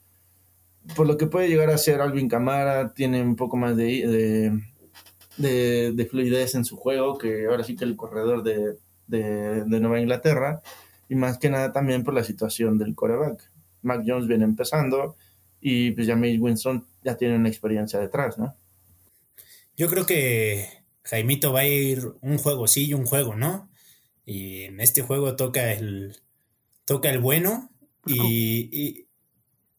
por lo que puede llegar a ser Alvin Camara, tiene un poco más de, de, fluidez en su juego, que ahora sí que el corredor de, de, Nueva Inglaterra, y más que nada también por la situación del coreback. Mac Jones viene empezando y pues James Winston ya tiene una experiencia detrás, ¿no? Yo creo que Jaimito va a ir un juego sí y un juego, ¿no? Y en este juego toca el, toca el bueno y,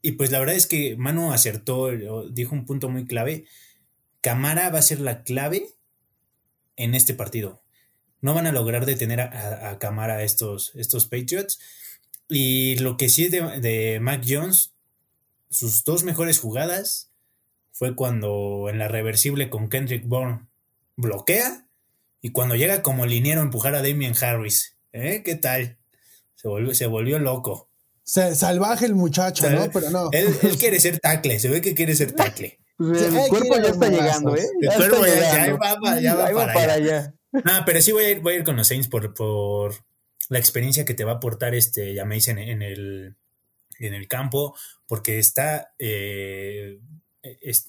y, pues la verdad es que Manu acertó, dijo un punto muy clave. Camara va a ser la clave en este partido. No van a lograr detener a, a Camara estos, estos Patriots. Y lo que sí es de, de Mac Jones, sus dos mejores jugadas fue cuando en la reversible con Kendrick Bourne bloquea y cuando llega como liniero a empujar a Damien Harris. ¿Eh? ¿Qué tal? Se volvió, se volvió loco. salvaje el muchacho, ¿no? Pero no. Él, quiere ser tacle, se ve que quiere ser tacle. Pues el cuerpo ya está llegando, ¿eh? El cuerpo ya, va, ya va para, allá. Ah, pero sí voy a ir, voy a ir con los Saints por, por la experiencia que te va a aportar este, ya me dicen, en el, en el campo, porque está, eh,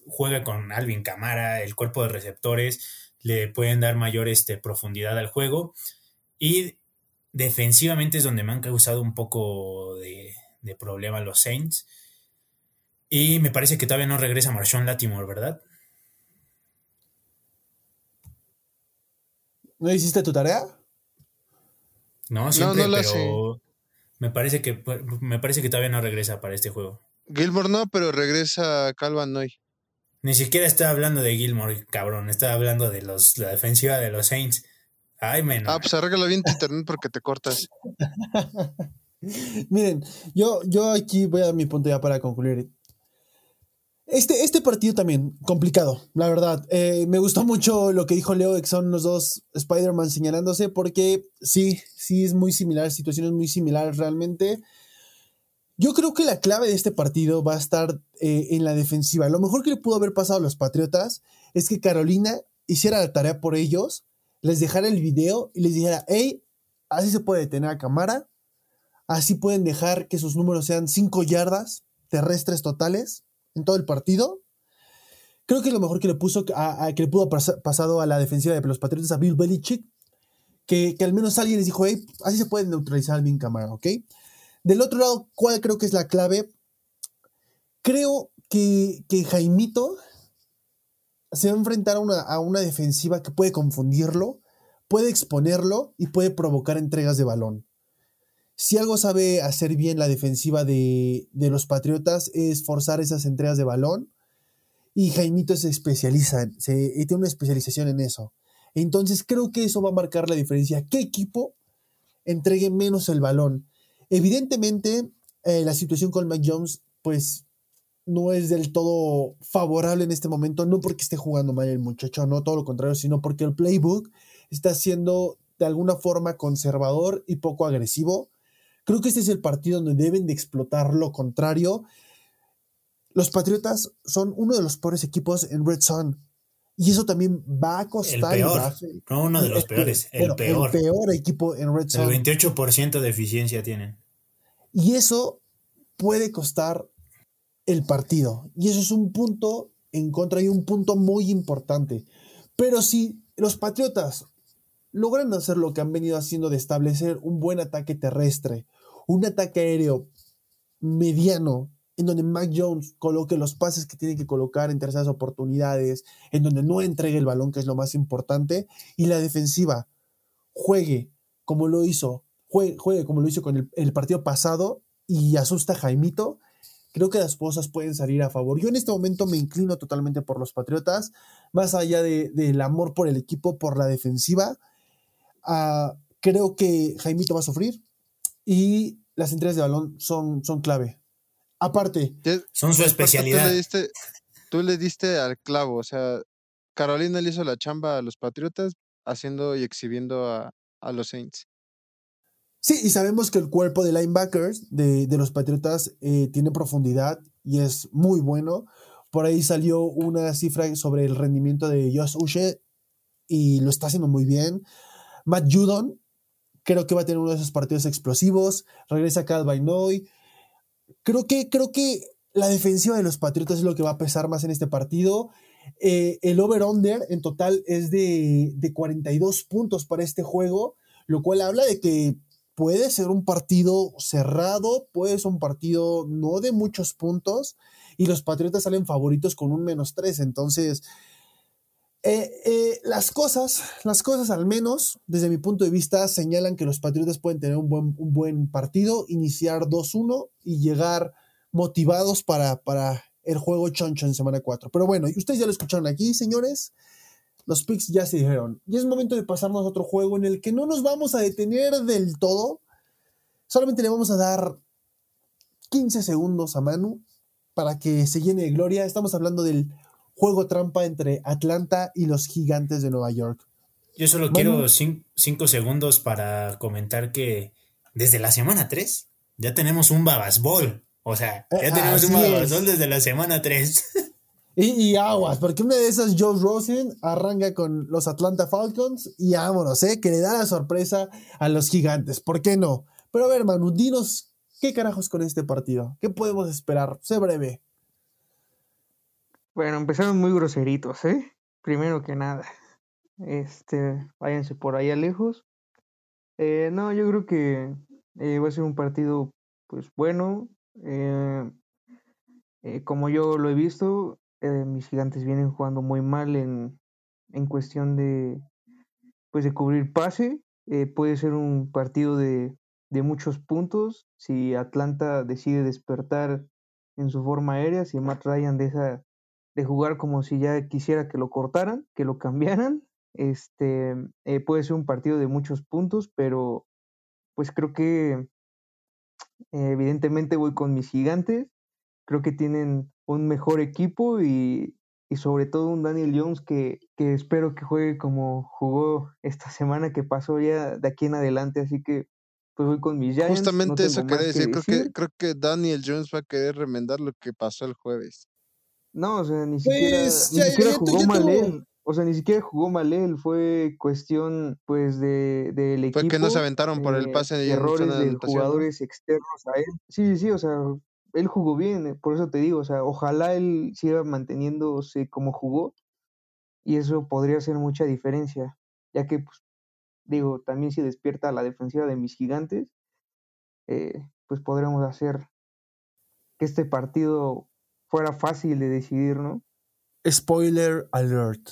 juega con Alvin Camara, el cuerpo de receptores, le pueden dar mayor este, profundidad al juego. Y defensivamente es donde me han causado un poco de, problema los Saints. Y me parece que todavía no regresa Marshawn Latimore, ¿verdad? ¿No hiciste tu tarea? No, siempre, pero me parece que me parece que todavía no regresa para este juego. Gilmore no, pero regresa Calvin Noy. Ni siquiera está hablando de Gilmore, cabrón. Está hablando de los, la defensiva de los Saints. Ay, menos. Ah, pues arréglalo bien tu internet porque te cortas. Miren, yo, yo aquí voy a dar mi punto ya para concluir. Este, este partido también, complicado, la verdad. Eh, me gustó mucho lo que dijo Leo, que son los dos Spider-Man señalándose, porque sí, sí es muy similar, situaciones muy similares realmente. Yo creo que la clave de este partido va a estar eh, en la defensiva. Lo mejor que le pudo haber pasado a los Patriotas es que Carolina hiciera la tarea por ellos, les dejara el video y les dijera, hey, así se puede detener a cámara, así pueden dejar que sus números sean 5 yardas terrestres totales en todo el partido. Creo que lo mejor que le, puso que le pudo haber pasado a la defensiva de los Patriotas, a Bill Belichick, que, que al menos alguien les dijo, hey, así se puede neutralizar al bien cámara, ¿ok? Del otro lado, ¿cuál creo que es la clave? Creo que, que Jaimito se va a enfrentar a una, a una defensiva que puede confundirlo, puede exponerlo y puede provocar entregas de balón. Si algo sabe hacer bien la defensiva de, los Patriotas es forzar esas entregas de balón. Y Jaimito se especializa, se, tiene una especialización en eso. Entonces creo que eso va a marcar la diferencia. ¿Qué equipo entregue menos el balón? Evidentemente, eh, la situación con Mike Jones, pues no es del todo favorable en este momento, no porque esté jugando mal el muchacho, no todo lo contrario, sino porque el playbook está siendo de alguna forma conservador y poco agresivo. Creo que este es el partido donde deben de explotar lo contrario. Los Patriotas son uno de los peores equipos en Red Sun. Y eso también va a costar. El peor. No uno de los peores. El peor. El peor equipo en Red Zone. El 28% de eficiencia tienen. Y eso puede costar el partido. Y eso es un punto en contra y un punto muy importante. Pero si los Patriotas logran hacer lo que han venido haciendo de establecer un buen ataque terrestre, un ataque aéreo mediano en donde Mac Jones coloque los pases que tiene que colocar en terceras oportunidades, en donde no entregue el balón, que es lo más importante, y la defensiva juegue como lo hizo, juegue, como lo hizo con el, partido pasado y asusta a Jaimito, creo que las cosas pueden salir a favor. Yo en este momento me inclino totalmente por los Patriotas, más allá del amor por el equipo, por la defensiva. Ah, creo que Jaimito va a sufrir y las entregas de balón son, son clave. Aparte, son su especialidad. Tú le, diste, al clavo, o sea, Carolina le hizo la chamba a los Patriotas haciendo y exhibiendo a, los Saints. Sí, y sabemos que el cuerpo de linebackers de, los Patriotas eh, tiene profundidad y es muy bueno. Por ahí salió una cifra sobre el rendimiento de Josh Uche y lo está haciendo muy bien. Matt Judon, creo que va a tener uno de esos partidos explosivos. Regresa Calvin Noy. Creo que, creo que la defensiva de los Patriotas es lo que va a pesar más en este partido. Eh, el over-under en total es de, de 42 puntos para este juego, lo cual habla de que puede ser un partido cerrado, puede ser un partido no de muchos puntos, y los Patriotas salen favoritos con un menos 3. Entonces, eh, eh, las cosas, las cosas al menos, desde mi punto de vista, señalan que los Patriotas pueden tener un buen, un buen partido, iniciar 2-1 y llegar motivados para, para el juego choncho en semana 4. Pero bueno, ustedes ya lo escucharon aquí, señores. Los picks ya se dijeron. Y es momento de pasarnos a otro juego en el que no nos vamos a detener del todo. Solamente le vamos a dar 15 segundos a Manu para que se llene de gloria. Estamos hablando del juego trampa entre Atlanta y los gigantes de Nueva York. Yo solo quiero 5 segundos para comentar que desde la semana 3 ya tenemos un babasbol. O sea, ya eh, tenemos un babasbol desde la semana 3. Y, aguas, porque una de esas Joe Rosen arranca con los Atlanta Falcons y vámonos, ¿eh? Que le da la sorpresa a los gigantes. ¿Por qué no? Pero a ver, Manu, dinos qué carajos con este partido. ¿Qué podemos esperar? Sé breve. Bueno, empezaron muy groseritos, ¿eh? Primero que nada. Este, váyanse por allá lejos. Eh, no, yo creo que eh, va a ser un partido, pues bueno. Eh, como yo lo he visto, mis gigantes vienen jugando muy mal en, en cuestión de, pues de cubrir pase. puede ser un partido de, de muchos puntos si Atlanta decide despertar en su forma aérea, si Matt Ryan deja de jugar como si ya quisiera que lo cortaran, que lo cambiaran. Este eh, puede ser un partido de muchos puntos, pero pues creo que evidentemente voy con mis gigantes. Creo que tienen un mejor equipo y, y sobre todo un Daniel Jones que, que, espero que juegue como jugó esta semana que pasó ya de aquí en adelante. Así que pues voy con mis Giants. Justamente eso quería decir. Creo, que, creo que Daniel Jones va a querer remendar lo que pasó el jueves. No, o sea, ni siquiera, pues, ni siquiera jugó mal él. O sea, ni siquiera jugó mal él. Fue cuestión, pues, de, del equipo. Fue que no se aventaron por el eh, pase de errores de jugadores externos a él. Sí, sí, o sea, él jugó bien. Eh, por eso te digo, o sea, ojalá él siga manteniéndose como jugó. Y eso podría hacer mucha diferencia. Ya que, pues, digo, también si despierta la defensiva de mis gigantes, eh, pues podremos hacer que este partido fuera fácil de decidir, ¿no? Spoiler alert.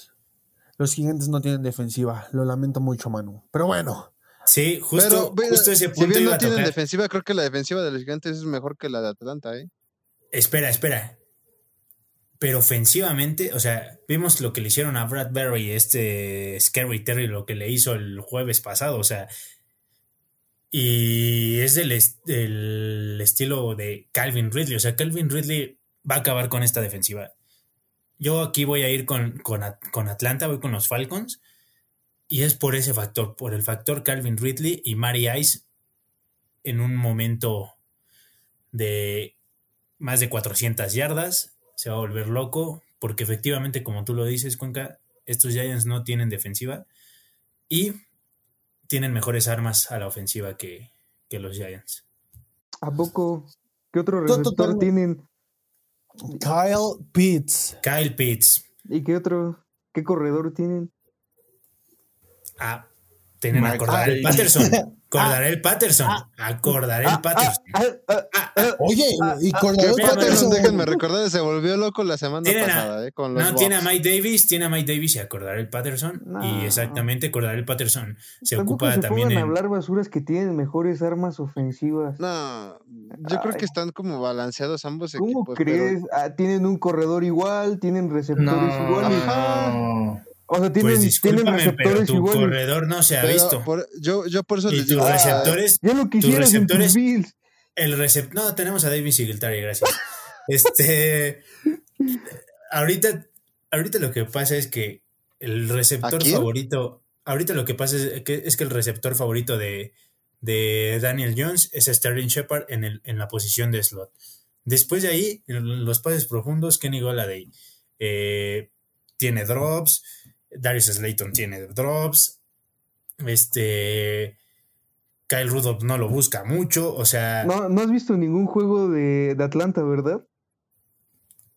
Los gigantes no tienen defensiva. Lo lamento mucho, Manu. Pero bueno. Sí, justo, justo ese punto. Si bien no tienen defensiva, creo que la defensiva de los gigantes es mejor que la de Atlanta, ¿eh? Espera, espera. Pero ofensivamente, o sea, vimos lo que le hicieron a Bradbury, este Scary Terry, lo que le hizo el jueves pasado, o sea, y es del, del estilo de Calvin Ridley, o sea, Calvin Ridley va a acabar con esta defensiva. Yo aquí voy a ir con, con, Atlanta, voy con los Falcons. Y es por ese factor, por el factor Calvin Ridley y Mary Ice en un momento de más de 400 yardas. Se va a volver loco porque efectivamente, como tú lo dices, Cuenca, estos Giants no tienen defensiva y tienen mejores armas a la ofensiva que, que los Giants. ¿A poco? ¿Qué otro receptor tienen? Kyle Pitts. Kyle Pitts. ¿Y qué otro? ¿Qué corredor tienen? Ah, tienen a Cordarel Patterson. Cordarel Patterson. A Cordarel Patterson. Oye, y Cordarel Patterson. Déjenme recordar, se volvió loco la semana pasada. Eh, con los no, tiene a Mike Davis, tiene a Mike Davis y a Cordarel Patterson. y exactamente Cordarel Patterson se ocupa se también en. hablar basuras que tienen mejores armas ofensivas. No, yo creo que están como balanceados ambos ¿Cómo equipos. ¿Cómo crees? Ah, tienen un corredor igual, tienen receptores iguales. No. O sea, tienen, pues tienen receptores pero tu corredor no se ha visto. yo, yo por eso y tus receptores, yo lo tus receptores, el recept, no, tenemos a David Singletary, gracias. este, ahorita, ahorita lo que pasa es que el receptor favorito, ahorita lo que pasa es que, es que el receptor favorito de, de Daniel Jones es Sterling Shepard en, el, en la posición de slot. Después de ahí, los pases profundos, Kenny Goladay eh, tiene drops, Darius Slayton tiene drops. Este. Kyle Rudolph no lo busca mucho, o sea. No, no has visto ningún juego de, de Atlanta, ¿verdad?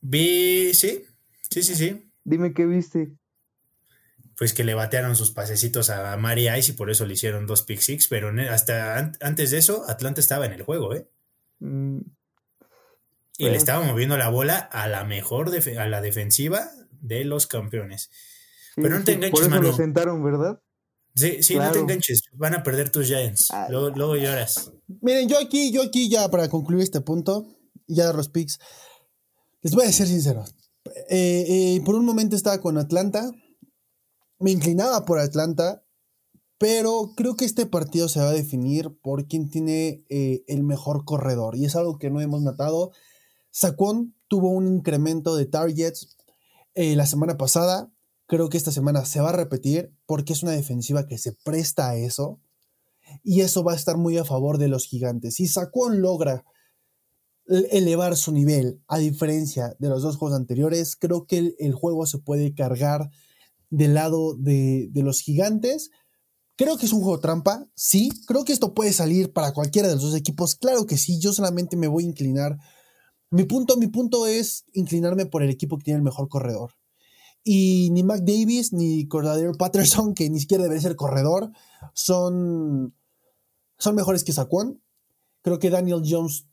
Vi, sí, sí, sí, sí. Dime qué viste. Pues que le batearon sus pasecitos a Mari Ice y por eso le hicieron dos pick six, pero hasta antes de eso, Atlanta estaba en el juego, ¿eh? Mm. Y le estaba moviendo la bola a la mejor, a la defensiva de los campeones. Pero no te enganches, por eso lo sentaron, ¿verdad? Sí, sí, no te enganches. Van a perder tus Giants. luego, lloras. Miren, yo aquí, yo aquí ya para concluir este punto, ya los picks, les voy a ser sincero. Eh, eh, por un momento estaba con Atlanta. Me inclinaba por Atlanta. Pero creo que este partido se va a definir por quién tiene eh, el mejor corredor. Y es algo que no hemos notado. Saquon tuvo un incremento de targets la semana pasada. Creo que esta semana se va a repetir porque es una defensiva que se presta a eso. Y eso va a estar muy a favor de los gigantes. Si Saquon logra elevar su nivel a diferencia de los dos juegos anteriores, creo que el, juego se puede cargar del lado de, de, los gigantes. Creo que es un juego trampa, sí. Creo que esto puede salir para cualquiera de los dos equipos. Claro que sí. Yo solamente me voy a inclinar. Mi punto, mi punto es inclinarme por el equipo que tiene el mejor corredor. Y ni Mac Davis ni Cordero Patterson, que ni siquiera debe ser corredor, son, son mejores que Saquon. Creo que Daniel Jones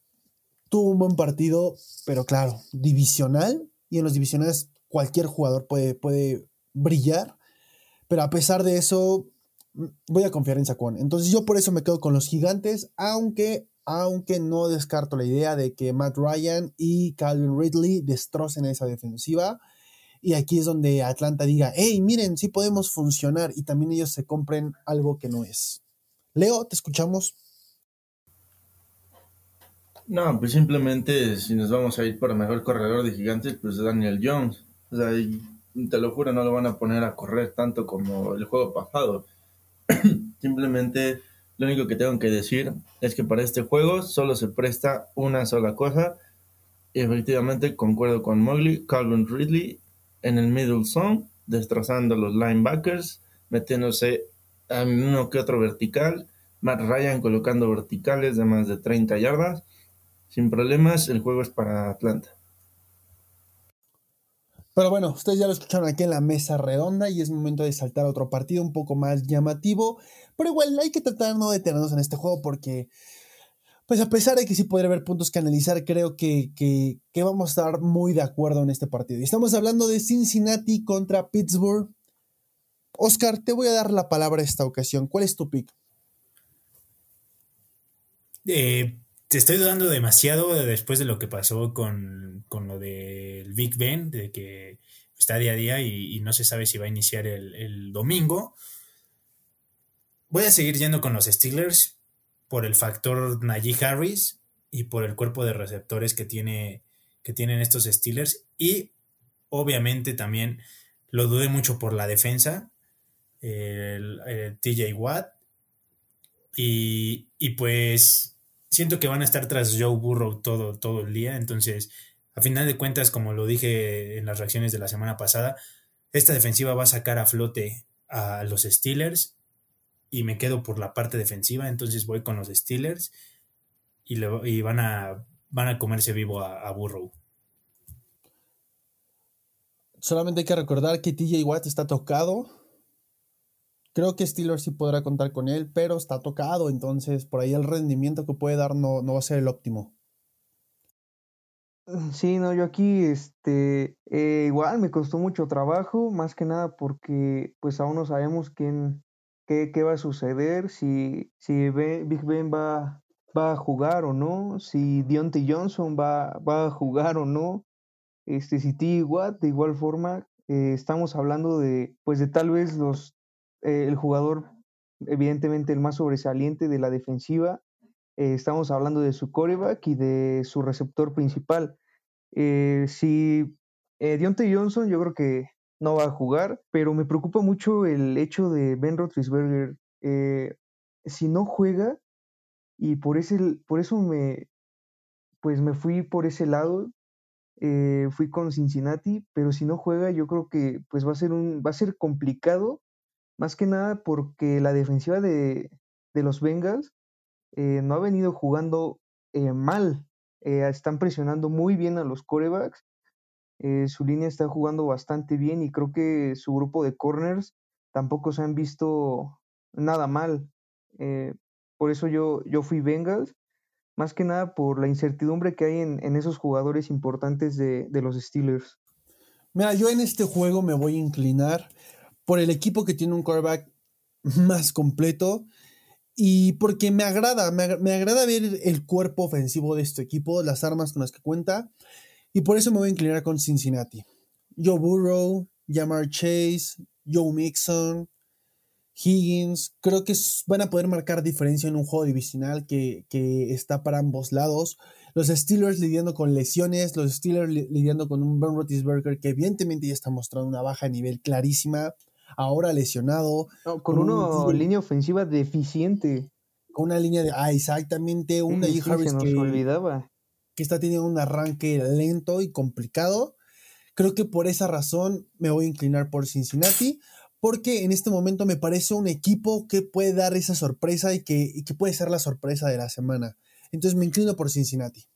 tuvo un buen partido, pero claro, divisional. Y en los divisionales cualquier jugador puede, puede brillar. Pero a pesar de eso, voy a confiar en Saquon. Entonces yo por eso me quedo con los gigantes, aunque, aunque no descarto la idea de que Matt Ryan y Calvin Ridley destrocen esa defensiva. Y aquí es donde Atlanta diga, hey, miren, sí podemos funcionar y también ellos se compren algo que no es. Leo, te escuchamos. No, pues simplemente si nos vamos a ir por mejor corredor de gigantes, pues Daniel Jones. O sea, te lo juro, no lo van a poner a correr tanto como el juego pasado. simplemente lo único que tengo que decir es que para este juego solo se presta una sola cosa. Y efectivamente concuerdo con Mowgli, Calvin Ridley en el middle zone, destrozando los linebackers, metiéndose en uno que otro vertical, Matt Ryan colocando verticales de más de 30 yardas. Sin problemas, el juego es para Atlanta. Pero bueno, ustedes ya lo escucharon aquí en la mesa redonda y es momento de saltar a otro partido un poco más llamativo. Pero igual hay que tratar no de detenernos en este juego porque pues a pesar de que sí podría haber puntos que analizar, creo que, vamos a estar muy de acuerdo en este partido. Y estamos hablando de Cincinnati contra Pittsburgh. Oscar, te voy a dar la palabra esta ocasión. ¿Cuál es tu pick? Eh, te estoy dudando demasiado después de lo que pasó con, lo del Big Ben, de que está día a día y, no se sabe si va a iniciar el, el domingo. Voy a seguir yendo con los Steelers por el factor Najee Harris y por el cuerpo de receptores que, tiene, que tienen estos Steelers. Y obviamente también lo dudé mucho por la defensa, el, TJ Watt. Y, y, pues siento que van a estar tras Joe Burrow todo, todo el día. Entonces, a final de cuentas, como lo dije en las reacciones de la semana pasada, esta defensiva va a sacar a flote a los Steelers y me quedo por la parte defensiva, entonces voy con los Steelers y, y van, a, van a comerse vivo a, Burrow. Solamente hay que recordar que TJ Watt está tocado. Creo que Steelers sí podrá contar con él, pero está tocado, entonces por ahí el rendimiento que puede dar no, no va a ser el óptimo. Sí, no, yo aquí, este, eh, igual me costó mucho trabajo, más que nada porque pues aún no sabemos quién, qué, va a suceder, si, si Big Ben va, va a jugar o no, si Deontay Johnson va, va a jugar o no, este, si T. Watt, de igual forma, eh, estamos hablando de, pues de tal vez los, eh, el jugador, evidentemente el más sobresaliente de la defensiva, eh, estamos hablando de su coreback y de su receptor principal. si Deontay Johnson, yo creo que no va a jugar, pero me preocupa mucho el hecho de Ben Roethlisberger. Eh, si no juega, y por, ese, por eso me, pues me fui por ese lado, eh, fui con Cincinnati, pero si no juega, yo creo que pues va a ser un, va a ser complicado más que nada porque la defensiva de, de los Bengals eh, no ha venido jugando mal. Están presionando muy bien a los corebacks. Su línea está jugando bastante bien y creo que su grupo de corners tampoco se han visto nada mal. por eso yo, yo fui Bengals, más que nada por la incertidumbre que hay en, en esos jugadores importantes de, de los Steelers. Mira, yo en este juego me voy a inclinar por el equipo que tiene un quarterback más completo y porque me agrada, me, agrada ver el cuerpo ofensivo de este equipo, las armas con las que cuenta, y por eso me voy a inclinar con Cincinnati. Joe Burrow, Jamar Chase, Joe Mixon, Higgins, creo que van a poder marcar diferencia en un juego divisional que, está para ambos lados. Los Steelers lidiando con lesiones, los Steelers lidiando con un Ben Roethlisberger que evidentemente ya está mostrando una baja a nivel clarísima ahora lesionado. con, una línea ofensiva deficiente. Con una línea de. Ah, exactamente. Una sí, Harris que, olvidaba. Que está teniendo un arranque lento y complicado. Creo que por esa razón me voy a inclinar por Cincinnati. Porque en este momento me parece un equipo que puede dar esa sorpresa y que, que puede ser la sorpresa de la semana. Entonces me inclino por Cincinnati.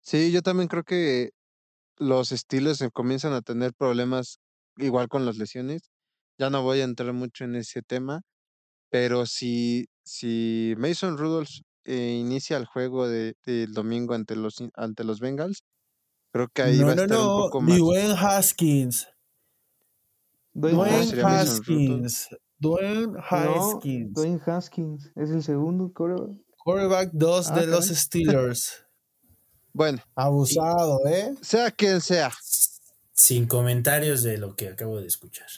Sí, yo también creo que los Steelers comienzan a tener problemas igual con las lesiones. Ya no voy a entrar mucho en ese tema, pero si, si Mason Rudolph eh, inicia el juego de, del domingo ante los, ante los Bengals, creo que ahí va a estar un poco más. Dwayne Haskins. Dwayne Haskins. Dwayne Haskins. Dwayne Haskins es el segundo quarterback. Quarterback 2 de ah, los Steelers. Bueno. Abusado, ¿eh? Sea quien sea. Sin comentarios de lo que acabo de escuchar.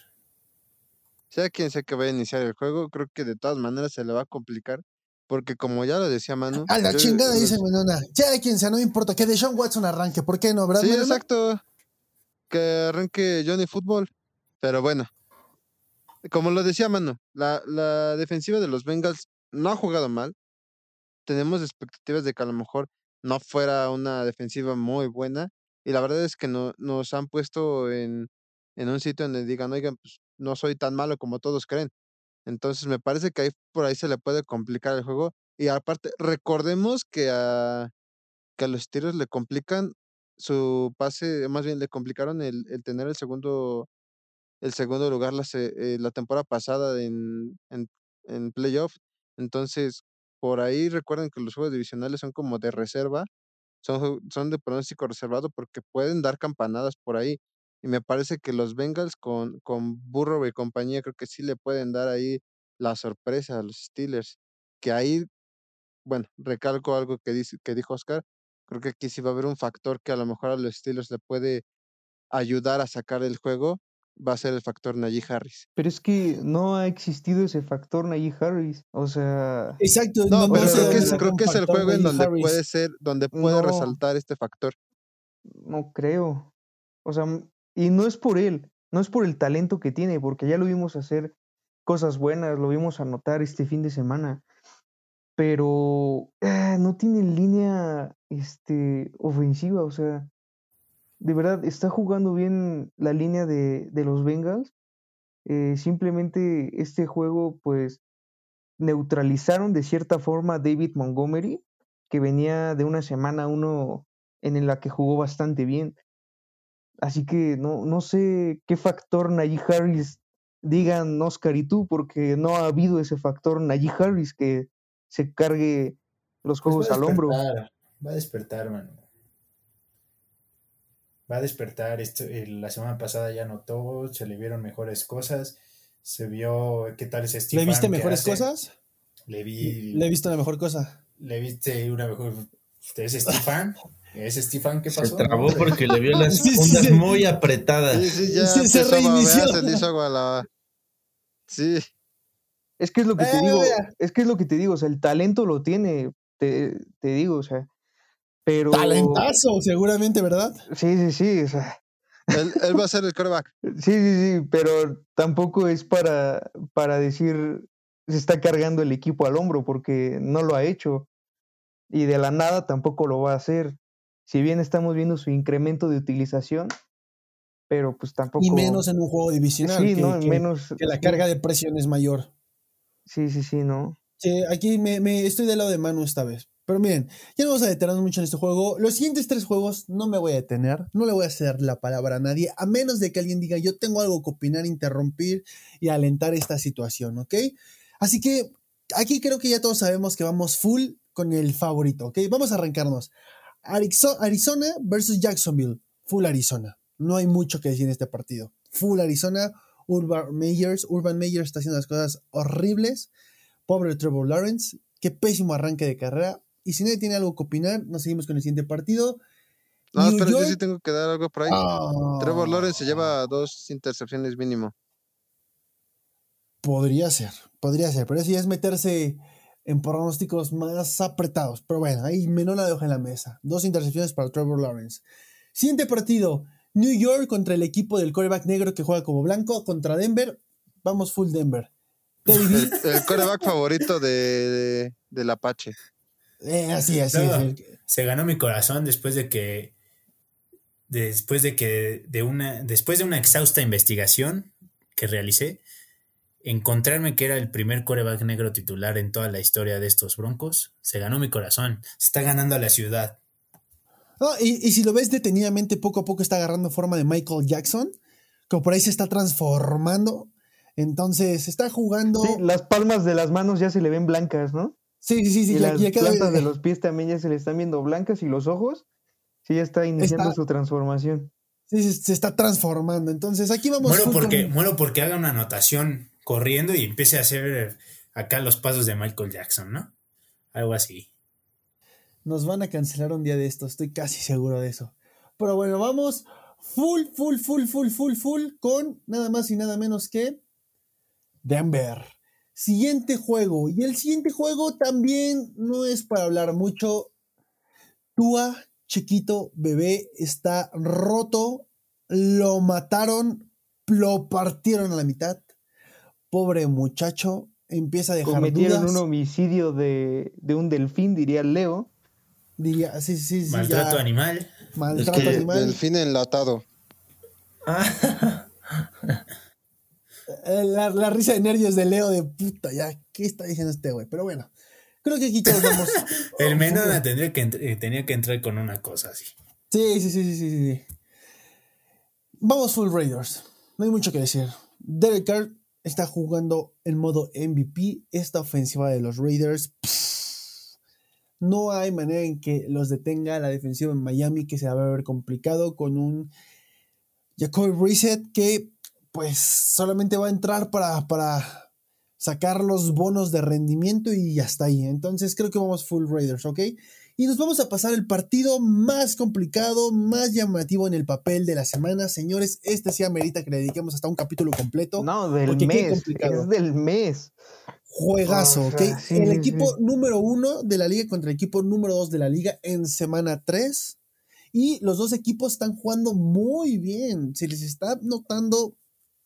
Sea quien sea que vaya a iniciar el juego, creo que de todas maneras se le va a complicar. Porque como ya lo decía Manu. A la chingada, dice Menona. Ya quien sea, no importa. Que de John Watson arranque. ¿Por qué no, verdad? Sí, exacto. Que arranque Johnny Football. Pero bueno. Como lo decía Manu, la, la defensiva de los Bengals no ha jugado mal. Tenemos expectativas de que a lo mejor no fuera una defensiva muy buena. Y la verdad es que no, nos han puesto en, en un sitio donde digan, oigan, pues no soy tan malo como todos creen. Entonces me parece que ahí por ahí se le puede complicar el juego. Y aparte, recordemos que a, que a los tiros le complican su pase, más bien le complicaron el, el tener el segundo, el segundo lugar la, eh, la temporada pasada en, en, en playoff. Entonces, por ahí recuerden que los juegos divisionales son como de reserva son, son de pronóstico reservado porque pueden dar campanadas por ahí. Y me parece que los Bengals con, con Burrow y compañía creo que sí le pueden dar ahí la sorpresa a los Steelers. Que ahí, bueno, recalco algo que, dice, que dijo Oscar. Creo que aquí sí va a haber un factor que a lo mejor a los Steelers le puede ayudar a sacar el juego va a ser el factor Najee Harris. Pero es que no ha existido ese factor Najee Harris. O sea. Exacto. No, pero creo, que es, creo que es el juego en donde puede ser, donde puede resaltar este factor. No creo. O sea, y no es por él, no es por el talento que tiene, porque ya lo vimos hacer cosas buenas, lo vimos anotar este fin de semana. Pero ah, no tiene línea este, ofensiva, o sea, de verdad está jugando bien la línea de, los Bengals. Eh, simplemente este juego, pues, neutralizaron de cierta forma a David Montgomery, que venía de una semana uno en la que jugó bastante bien. Así que no, no sé qué factor Najee Harris digan Oscar y tú, porque no ha habido ese factor Najee Harris que se cargue los pues juegos al hombro. Va a despertar, mano va a despertar. Esto, la semana pasada ya notó, se le vieron mejores cosas, se vio qué tal es Steve. ¿Le viste mejores cosas? Le vi. ¿Le he visto una mejor cosa? Le viste una mejor. ¿Es Stefan? ¿Es Stefan qué pasó? Se trabó porque le vio las ondas muy apretadas. Sí, sí, ya se, reinició. se hizo agua la... Sí. Es que es lo que te eh, digo, es que es lo que te digo, o sea, el talento lo tiene, te, te digo, o sea, pero... Talentazo, seguramente, ¿verdad? Sí, sí, sí. O sea... él, va a ser el quarterback. Sí, sí, sí, pero tampoco es para, para decir se está cargando el equipo al hombro, porque no lo ha hecho. Y de la nada tampoco lo va a hacer. Si bien estamos viendo su incremento de utilización, pero pues tampoco. Y menos en un juego divisional. Sí, que, ¿no? que- menos. que la carga de presión es mayor. Sí, sí, sí, ¿no? Sí, aquí me, me- estoy del lado de Manu esta vez. Pero miren, ya no vamos a detenernos mucho en este juego. Los siguientes tres juegos no me voy a detener. No le voy a ceder la palabra a nadie, a menos de que alguien diga yo tengo algo que opinar, interrumpir y alentar esta situación, ¿ok? Así que aquí creo que ya todos sabemos que vamos full con el favorito, ¿ok? Vamos a arrancarnos. Arizo- Arizona versus Jacksonville. Full Arizona. No hay mucho que decir en este partido. Full Arizona. Urban Meyers. Urban Meyers está haciendo las cosas horribles. Pobre Trevor Lawrence. Qué pésimo arranque de carrera. Y si nadie tiene algo que opinar, nos seguimos con el siguiente partido. No, New pero yo sí tengo que dar algo por ahí. Ah, Trevor Lawrence se lleva dos intercepciones mínimo. Podría ser, podría ser, pero eso ya es meterse en pronósticos más apretados. Pero bueno, ahí menor la dejo en la mesa. Dos intercepciones para Trevor Lawrence. Siguiente partido: New York contra el equipo del quarterback negro que juega como blanco contra Denver. Vamos full Denver. El, el coreback favorito de, de- del Apache. eh, así, así. No. es. Se ganó mi corazón después de que después de que de una después de una exhausta investigación que realicé encontrarme que era el primer coreback negro titular en toda la historia de estos Broncos, se ganó mi corazón. Se está ganando a la ciudad. Y, y si lo ves detenidamente, poco a poco está agarrando forma de Michael Jackson, como por ahí se está transformando. Entonces, está jugando. Sí, las palmas de las manos ya se le ven blancas, ¿no? Sí, sí, sí, sí. y ya- las ya cada vez- plantas de los pies también ya se le están viendo blancas y los ojos, sí ya está iniciando Está- su transformación. sí, se, se está transformando. Entonces, aquí vamos. Muero porque con- muero porque haga una anotación corriendo y empiece a hacer acá los pasos de Michael Jackson, ¿no? Algo así. Nos van a cancelar un día de esto, estoy casi seguro de eso. Pero bueno, vamos full, full, full, full, full, full con nada más y nada menos que Denver. Siguiente juego. Y el siguiente juego también no es para hablar mucho. Tua, chiquito, bebé, está roto. Lo mataron, lo partieron a la mitad. Pobre muchacho, empieza a dejar Cometieron dudas. un homicidio de, de un delfín, diría Leo. Diría, sí, sí, sí. Maltrato ya. animal. Maltrato que, animal. delfín enlatado. Eh, La, la risa de nervios de Leo de puta, ya, ¿qué está diciendo este güey? Pero bueno, creo que aquí todos vamos. El Menona tendría que eh, tenía que entrar con una cosa así. Sí, sí, sí, sí, sí, sí. Vamos full Raiders. No hay mucho que decir. Derek Carr está jugando en modo MVP. Esta ofensiva de los Raiders. no hay manera en que los detenga la defensiva en Miami, que se va a ver complicado con un Jacoby Reset que pues solamente va a entrar para, para sacar los bonos de rendimiento y hasta ahí. Entonces creo que vamos full Raiders, ¿ok? Y nos vamos a pasar el partido más complicado, más llamativo en el papel de la semana. Señores, este sí amerita que le dediquemos hasta un capítulo completo. No, del mes. Es del mes. Juegazo, ¿ok? Sí, el sí, equipo sí. número uno de la liga contra el equipo número dos de la liga en semana 3. Y los dos equipos están jugando muy bien. Se les está notando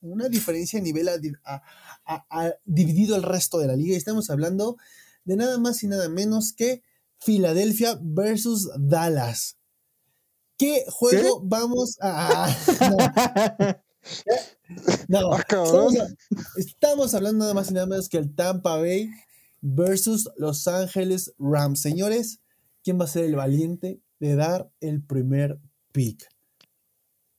una diferencia a nivel a- a- a- a- dividido el resto de la liga. Y estamos hablando de nada más y nada menos que Filadelfia versus Dallas. ¿Qué juego vamos a.? No, no, Ah, estamos, a- estamos hablando nada más y nada menos que el Tampa Bay versus Los Ángeles Rams. Señores, ¿quién va a ser el valiente de dar el primer pick?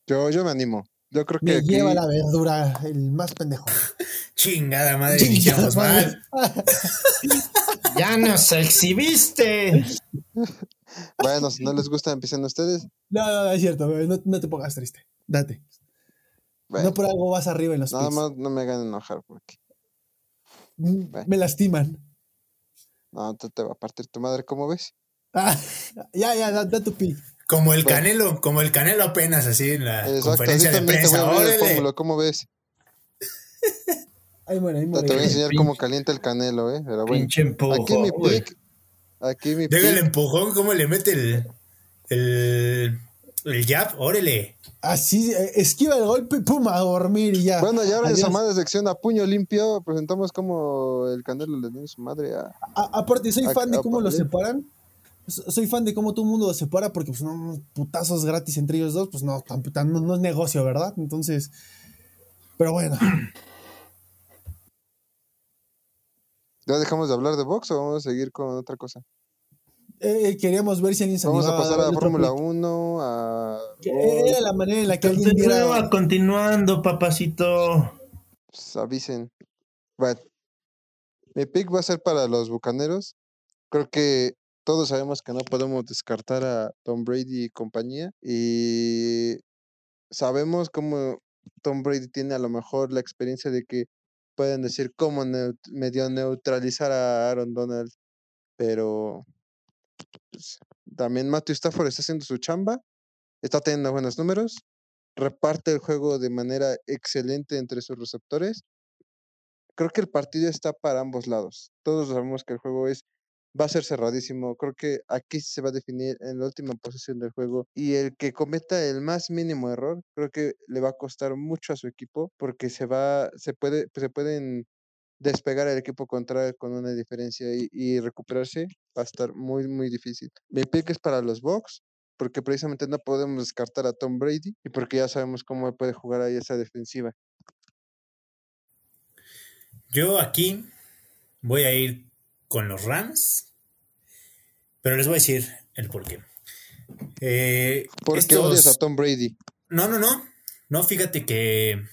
Yo, yo me animo. Yo creo que Me aquí, lleva la verdura, el más pendejo. Chingada madre, Chingada iniciamos madre. ¡Ya nos exhibiste! bueno, si no les gusta, empiecen ustedes. No, no, no, es cierto, bebé, no, no te pongas triste. Date. Bueno, No por algo vas arriba en los nada picks. más no me hagan enojar porque Mm, bueno. Me lastiman. no, te, te va a partir tu madre, ¿cómo ves? Ah, ya, ya, da, da tu pick. Como el Bueno. Canelo, como el Canelo apenas así en la Exacto, conferencia de también te voy prensa. a ¿cómo ves? Ahí muere, ahí Ya muere. te voy a enseñar cómo calienta el canelo, ¿eh? Pero bueno, Pinche empujón, aquí mi pick, aquí mi Deja el pick, empujón, cómo le mete el, el, el jab, órale. Así, eh, esquiva el golpe y pum, a dormir y ya. Bueno, ya ahora Adiós. su madre sección a puño limpio, presentamos como el Canelo le dio su madre a... A- aparte, soy A- fan de cómo lo separan. soy fan de cómo todo el mundo lo separa porque pues no putazos gratis entre ellos dos, pues no, no, no es negocio, ¿verdad? Entonces, pero bueno. ¿Ya dejamos de hablar de box o vamos a seguir con otra cosa? Eh, queríamos ver si alguien se Vamos a pasar a, Fórmula 1, a... Era la manera en la que alguien diera... continuando, papacito. Pues avisen. Bueno, mi pick va a ser para los Bucaneros. Creo que todos sabemos que no podemos descartar a Tom Brady y compañía. Y sabemos cómo Tom Brady tiene a lo mejor la experiencia de que pueden decir cómo medio neutralizar a Aaron Donald, pero pues, también Matthew Stafford está haciendo su chamba, está teniendo buenos números, reparte el juego de manera excelente entre sus receptores. Creo que el partido está para ambos lados. Todos sabemos que el juego es va a ser cerradísimo. Creo que aquí se va a definir en la última posición del juego y el que cometa el más mínimo error, creo que le va a costar mucho a su equipo porque se va, se puede, se pueden despegar el equipo contrario con una diferencia y, recuperarse va a estar muy, muy difícil. Mi pick es para los Bucks porque precisamente no podemos descartar a Tom Brady y porque ya sabemos cómo puede jugar ahí esa defensiva. Yo aquí voy a ir con los Rams, pero les voy a decir el por qué. Eh, ¿Por qué odias a Tom Brady? No, no, no. No, fíjate que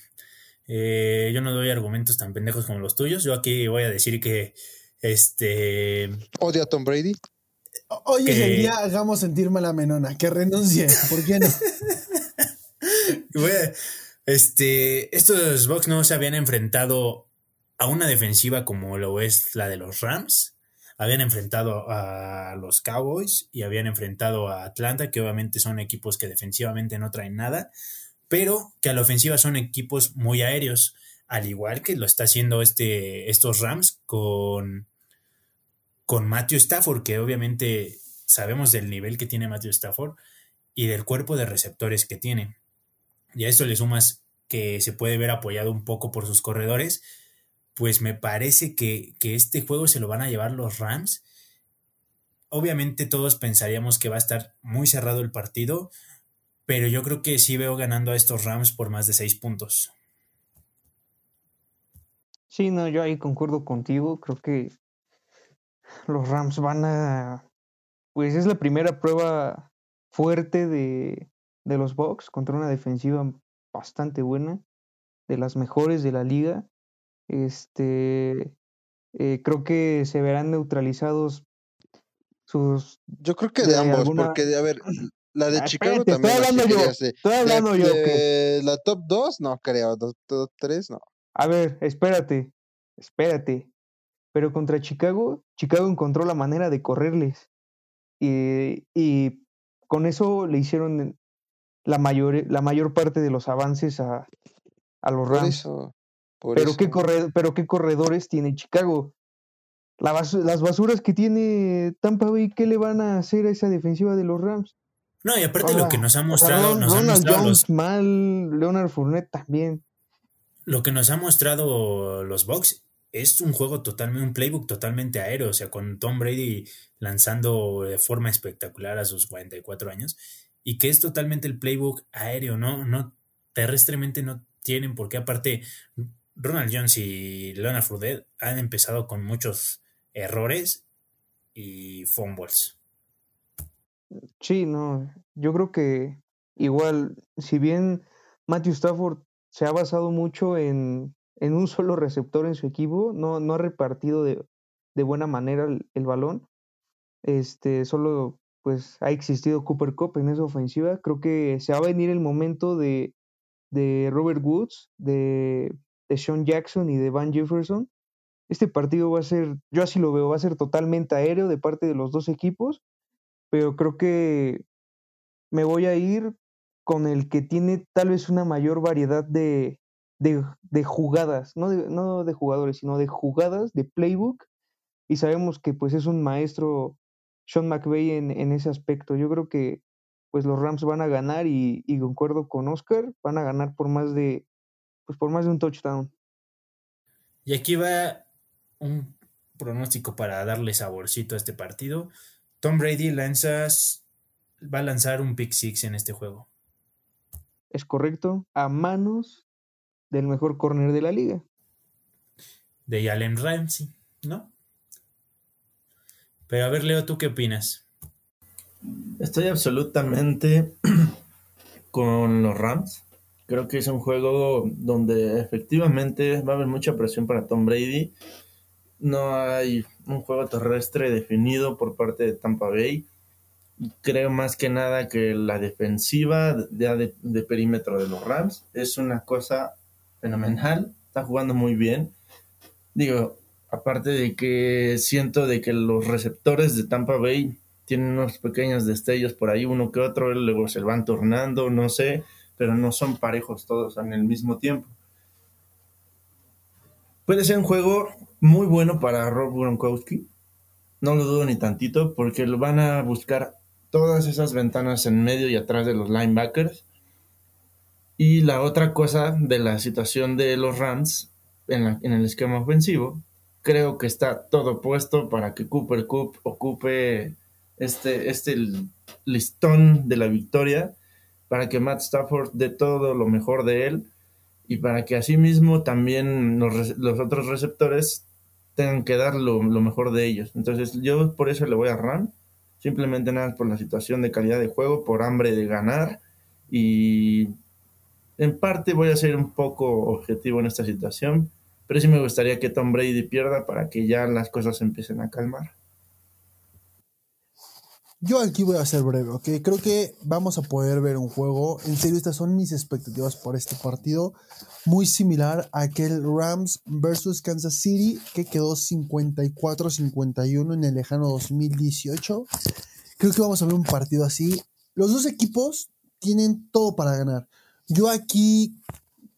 eh, yo no doy argumentos tan pendejos como los tuyos. Yo aquí voy a decir que este. ¿Odia a Tom Brady? Hoy es el día, hagamos sentir mal a Menona, que renuncie. ¿Por qué no? este, estos Bucks no se habían enfrentado a una defensiva como lo es la de los Rams. Habían enfrentado a los Cowboys y habían enfrentado a Atlanta, que obviamente son equipos que defensivamente no traen nada, pero que a la ofensiva son equipos muy aéreos, al igual que lo está haciendo este, estos Rams con, con Matthew Stafford, que obviamente sabemos del nivel que tiene Matthew Stafford y del cuerpo de receptores que tiene. Y a esto le sumas que se puede ver apoyado un poco por sus corredores, pues me parece que, este juego se lo van a llevar los Rams. Obviamente todos pensaríamos que va a estar muy cerrado el partido, pero yo creo que sí veo ganando a estos Rams por más de seis puntos. Sí, no, yo ahí concuerdo contigo. Creo que los Rams van a. Pues es la primera prueba fuerte de, de los Bucks contra una defensiva bastante buena, de las mejores de la liga. Este, eh, creo que se verán neutralizados sus. Yo creo que de, ambos, porque, a ver, la de ah, Chicago también. Estoy hablando yo. Estoy hablando yo. La top 2, no creo. Top 3, no. A ver, espérate. Espérate. Pero contra Chicago, Chicago encontró la manera de correrles. Y, y con eso le hicieron la mayor, la mayor parte de los avances a, a los Rams pero, qué pero qué corredores tiene Chicago. las basuras que tiene Tampa Bay, ¿qué le van a hacer a esa defensiva de los Rams? No, y aparte lo que nos ha mostrado. Ronald Jones mal, Leonard Fournette también. Lo que nos ha mostrado los Bucks es un juego totalmente, un playbook totalmente aéreo, o sea, con Tom Brady lanzando de forma espectacular a sus 44 años, y que es totalmente el playbook aéreo, ¿no? No, terrestremente no tienen, porque aparte Ronald Jones y Leonard Fournette han empezado con muchos errores y fumbles. Sí, no, yo creo que igual, si bien Matthew Stafford se ha basado mucho en, en un solo receptor en su equipo, no, no ha repartido de, de buena manera el, el, balón. Este, solo pues ha existido Cooper Cup en esa ofensiva. Creo que se va a venir el momento de, de Robert Woods, de de Sean Jackson y de Van Jefferson. Este partido va a ser, yo así lo veo, va a ser totalmente aéreo de parte de los dos equipos, pero creo que me voy a ir con el que tiene tal vez una mayor variedad de, de, jugadas, no de, no de jugadores, sino de jugadas, de playbook, y sabemos que pues es un maestro Sean McVay en, ese aspecto. Yo creo que pues los Rams van a ganar y concuerdo con Oscar, van a ganar por más de pues por más de un touchdown. Y aquí va un pronóstico para darle saborcito a este partido. Tom Brady lanzas, va a lanzar un pick six en este juego. Es correcto, a manos del mejor corner de la liga. De Allen Ramsey, ¿no? Pero a ver, Leo, ¿tú qué opinas? Estoy absolutamente con los Rams. Creo que es un juego donde efectivamente va a haber mucha presión para Tom Brady. No hay un juego terrestre definido por parte de Tampa Bay. Creo más que nada que la defensiva ya de, de perímetro de los Rams es una cosa fenomenal. Está jugando muy bien. Digo, aparte de que siento de que los receptores de Tampa Bay tienen unos pequeños destellos por ahí, uno que otro, luego se van tornando, no sé, pero no son parejos todos en el mismo tiempo. Puede ser un juego muy bueno para Rob Gronkowski, no lo dudo ni tantito, porque lo van a buscar todas esas ventanas en medio y atrás de los linebackers. Y la otra cosa de la situación de los Rams en, el esquema ofensivo, creo que está todo puesto para que Cooper Cup ocupe este, este listón de la victoria, para que Matt Stafford dé todo lo mejor de él y para que asimismo también los, otros receptores tengan que dar lo, lo, mejor de ellos. Entonces yo por eso le voy a Ram, simplemente nada por la situación de calidad de juego, por hambre de ganar y en parte voy a ser un poco objetivo en esta situación, pero sí me gustaría que Tom Brady pierda para que ya las cosas empiecen a calmar. Yo aquí voy a ser breve, ¿ok? Creo que vamos a poder ver un juego. En serio, estas son mis expectativas por este partido. Muy similar a aquel Rams versus Kansas City que quedó 54-51 en el lejano 2018. Creo que vamos a ver un partido así. Los dos equipos tienen todo para ganar. Yo aquí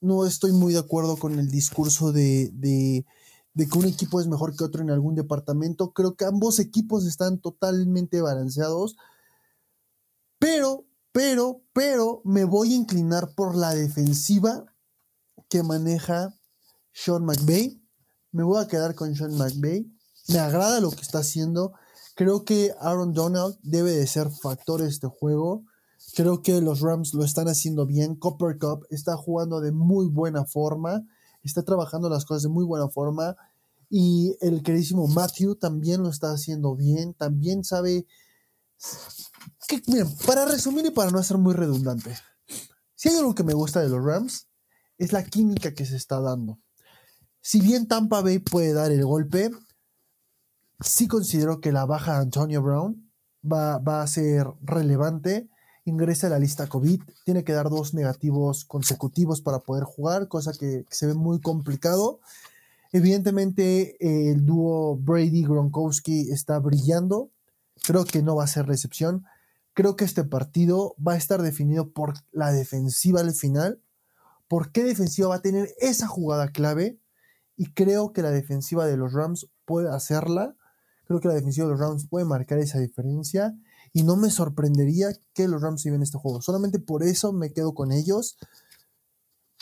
no estoy muy de acuerdo con el discurso de, de de que un equipo es mejor que otro en algún departamento. Creo que ambos equipos están totalmente balanceados. Pero, pero, pero me voy a inclinar por la defensiva que maneja Sean McVay. Me voy a quedar con Sean McVay. Me agrada lo que está haciendo. Creo que Aaron Donald debe de ser factor de este juego. Creo que los Rams lo están haciendo bien. Copper Cup está jugando de muy buena forma. Está trabajando las cosas de muy buena forma. Y el queridísimo Matthew también lo está haciendo bien, también sabe... Miren, para resumir y para no ser muy redundante, si hay algo que me gusta de los Rams, es la química que se está dando. Si bien Tampa Bay puede dar el golpe, sí considero que la baja de Antonio Brown va, va a ser relevante. Ingresa a la lista COVID, tiene que dar dos negativos consecutivos para poder jugar, cosa que, se ve muy complicado. Evidentemente, el dúo Brady-Gronkowski está brillando. Creo que no va a ser recepción. Creo que este partido va a estar definido por la defensiva al final. ¿Por qué defensiva va a tener esa jugada clave? Y creo que la defensiva de los Rams puede hacerla. Creo que la defensiva de los Rams puede marcar esa diferencia. Y no me sorprendería que los Rams se este juego. Solamente por eso me quedo con ellos.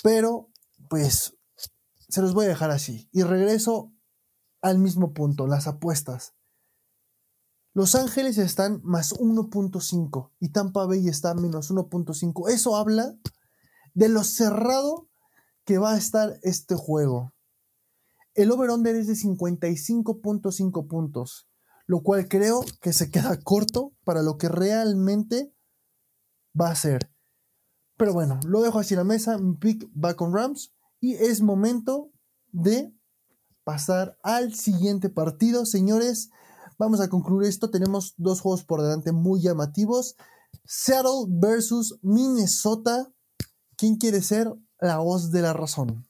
Pero, pues, se los voy a dejar así. Y regreso al mismo punto, las apuestas. Los Ángeles están más 1.5 y Tampa Bay está menos 1.5. Eso habla de lo cerrado que va a estar este juego. El over-under es de 55.5 puntos, lo cual creo que se queda corto para lo que realmente va a ser. Pero bueno, lo dejo así en la mesa. Mi pick va con Rams. Y es momento de pasar al siguiente partido. Señores, vamos a concluir esto. Tenemos dos juegos por delante muy llamativos. Seattle versus Minnesota. ¿Quién quiere ser la voz de la razón?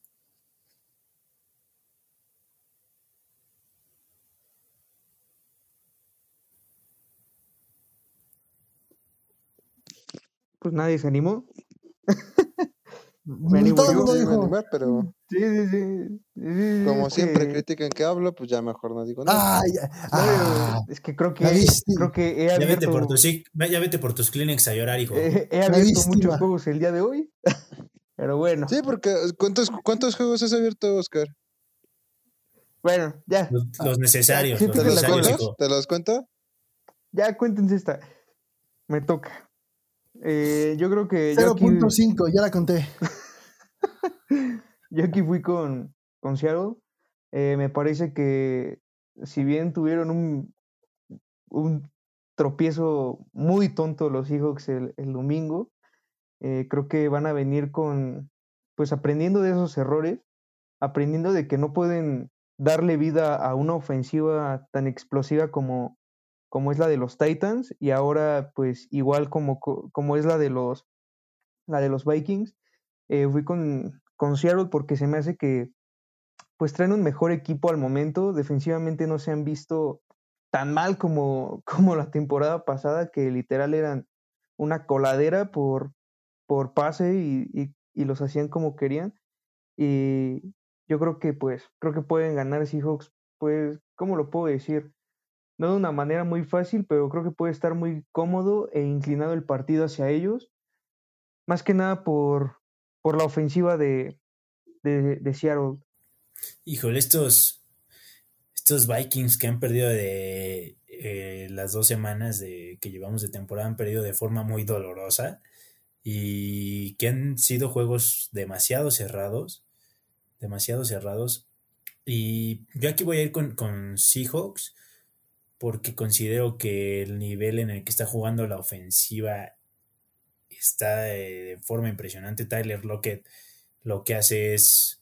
Pues nadie se animó. Me Todo el mundo dijo. Animar, pero sí, sí, sí, como siempre critican que hablo, pues ya mejor no digo nada. Ah, es que creo que, creo que he abierto, ya, vete por tus, ya vete por tus clinics a llorar, hijo. He, he abierto muchos juegos el día de hoy. pero bueno. Sí, porque ¿cuántos, ¿cuántos juegos has abierto, Oscar? Bueno, ya. Los, necesarios. ¿Te, los cuento? ¿Te los cuento? ya cuéntense esta. Me toca. Eh, yo creo que. 0.5, ya la conté. yo aquí fui con, con Seattle. Eh, me parece que si bien tuvieron un, un tropiezo muy tonto los Seahawks el, el domingo, eh, creo que van a venir con, pues aprendiendo de esos errores, aprendiendo de que no pueden darle vida a una ofensiva tan explosiva como, como es la de los Titans y ahora pues igual como, como es la de los, la de los Vikings. Eh, fui con, con Seattle porque se me hace que pues traen un mejor equipo al momento. Defensivamente no se han visto tan mal como, como la temporada pasada, que literal eran una coladera por, por pase y, y, los hacían como querían. Y yo creo que pues, creo que pueden ganar Seahawks, pues, ¿cómo lo puedo decir? No de una manera muy fácil, pero creo que puede estar muy cómodo e inclinado el partido hacia ellos. Más que nada por, por la ofensiva de, de, de Seattle. Híjole, estos, estos Vikings que han perdido de eh, las dos semanas de, que llevamos de temporada han perdido de forma muy dolorosa y que han sido juegos demasiado cerrados, demasiado cerrados. Y yo aquí voy a ir con, con Seahawks porque considero que el nivel en el que está jugando la ofensiva está de forma impresionante. Tyler Lockett lo que hace es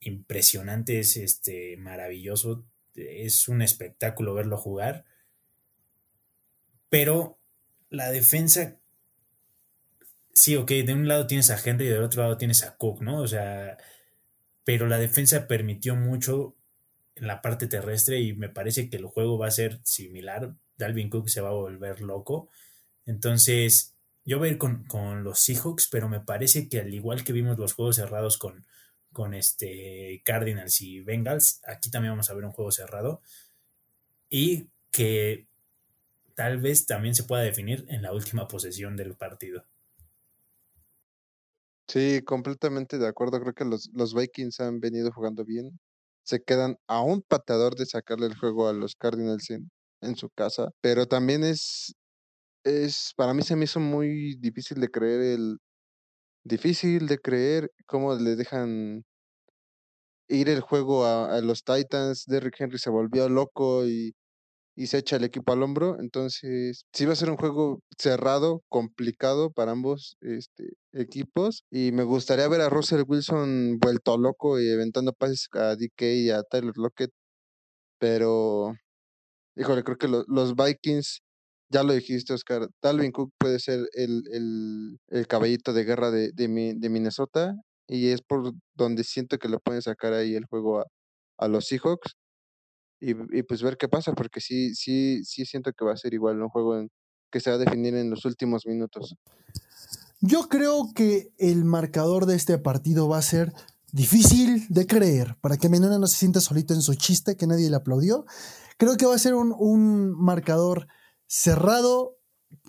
impresionante, es este, maravilloso, es un espectáculo verlo jugar. Pero la defensa, sí, ok, de un lado tienes a Henry y del otro lado tienes a Cook, ¿no? O sea, pero la defensa permitió mucho en la parte terrestre y me parece que el juego va a ser similar. Dalvin Cook se va a volver loco. Entonces, yo voy a ir con, con los Seahawks, pero me parece que al igual que vimos los juegos cerrados con, con este Cardinals y Bengals. Aquí también vamos a ver un juego cerrado. Y que tal vez también se pueda definir en la última posesión del partido. Sí, completamente de acuerdo. Creo que los, los Vikings han venido jugando bien. Se quedan a un pateador de sacarle el juego a los Cardinals en, en su casa. Pero también es, es, para mí se me hizo muy difícil de creer el, difícil de creer cómo le dejan ir el juego a, los Titans. Derrick Henry se volvió loco y, se echa el equipo al hombro. Entonces, sí va a ser un juego cerrado, complicado para ambos este, equipos. Y me gustaría ver a Russell Wilson vuelto loco y aventando pases a DK y a Tyler Lockett. Pero, híjole, creo que los Vikings ya lo dijiste, Oscar. Dalvin Cook puede ser el, el, caballito de guerra de, de, Minnesota y es por donde siento que lo pueden sacar ahí el juego a, a los Seahawks y, y, pues ver qué pasa, porque sí, sí, sí siento que va a ser igual un juego en, que se va a definir en los últimos minutos. Yo creo que el marcador de este partido va a ser difícil de creer, para que Menona no se sienta solito en su chiste, que nadie le aplaudió. Creo que va a ser un, un marcador cerrado.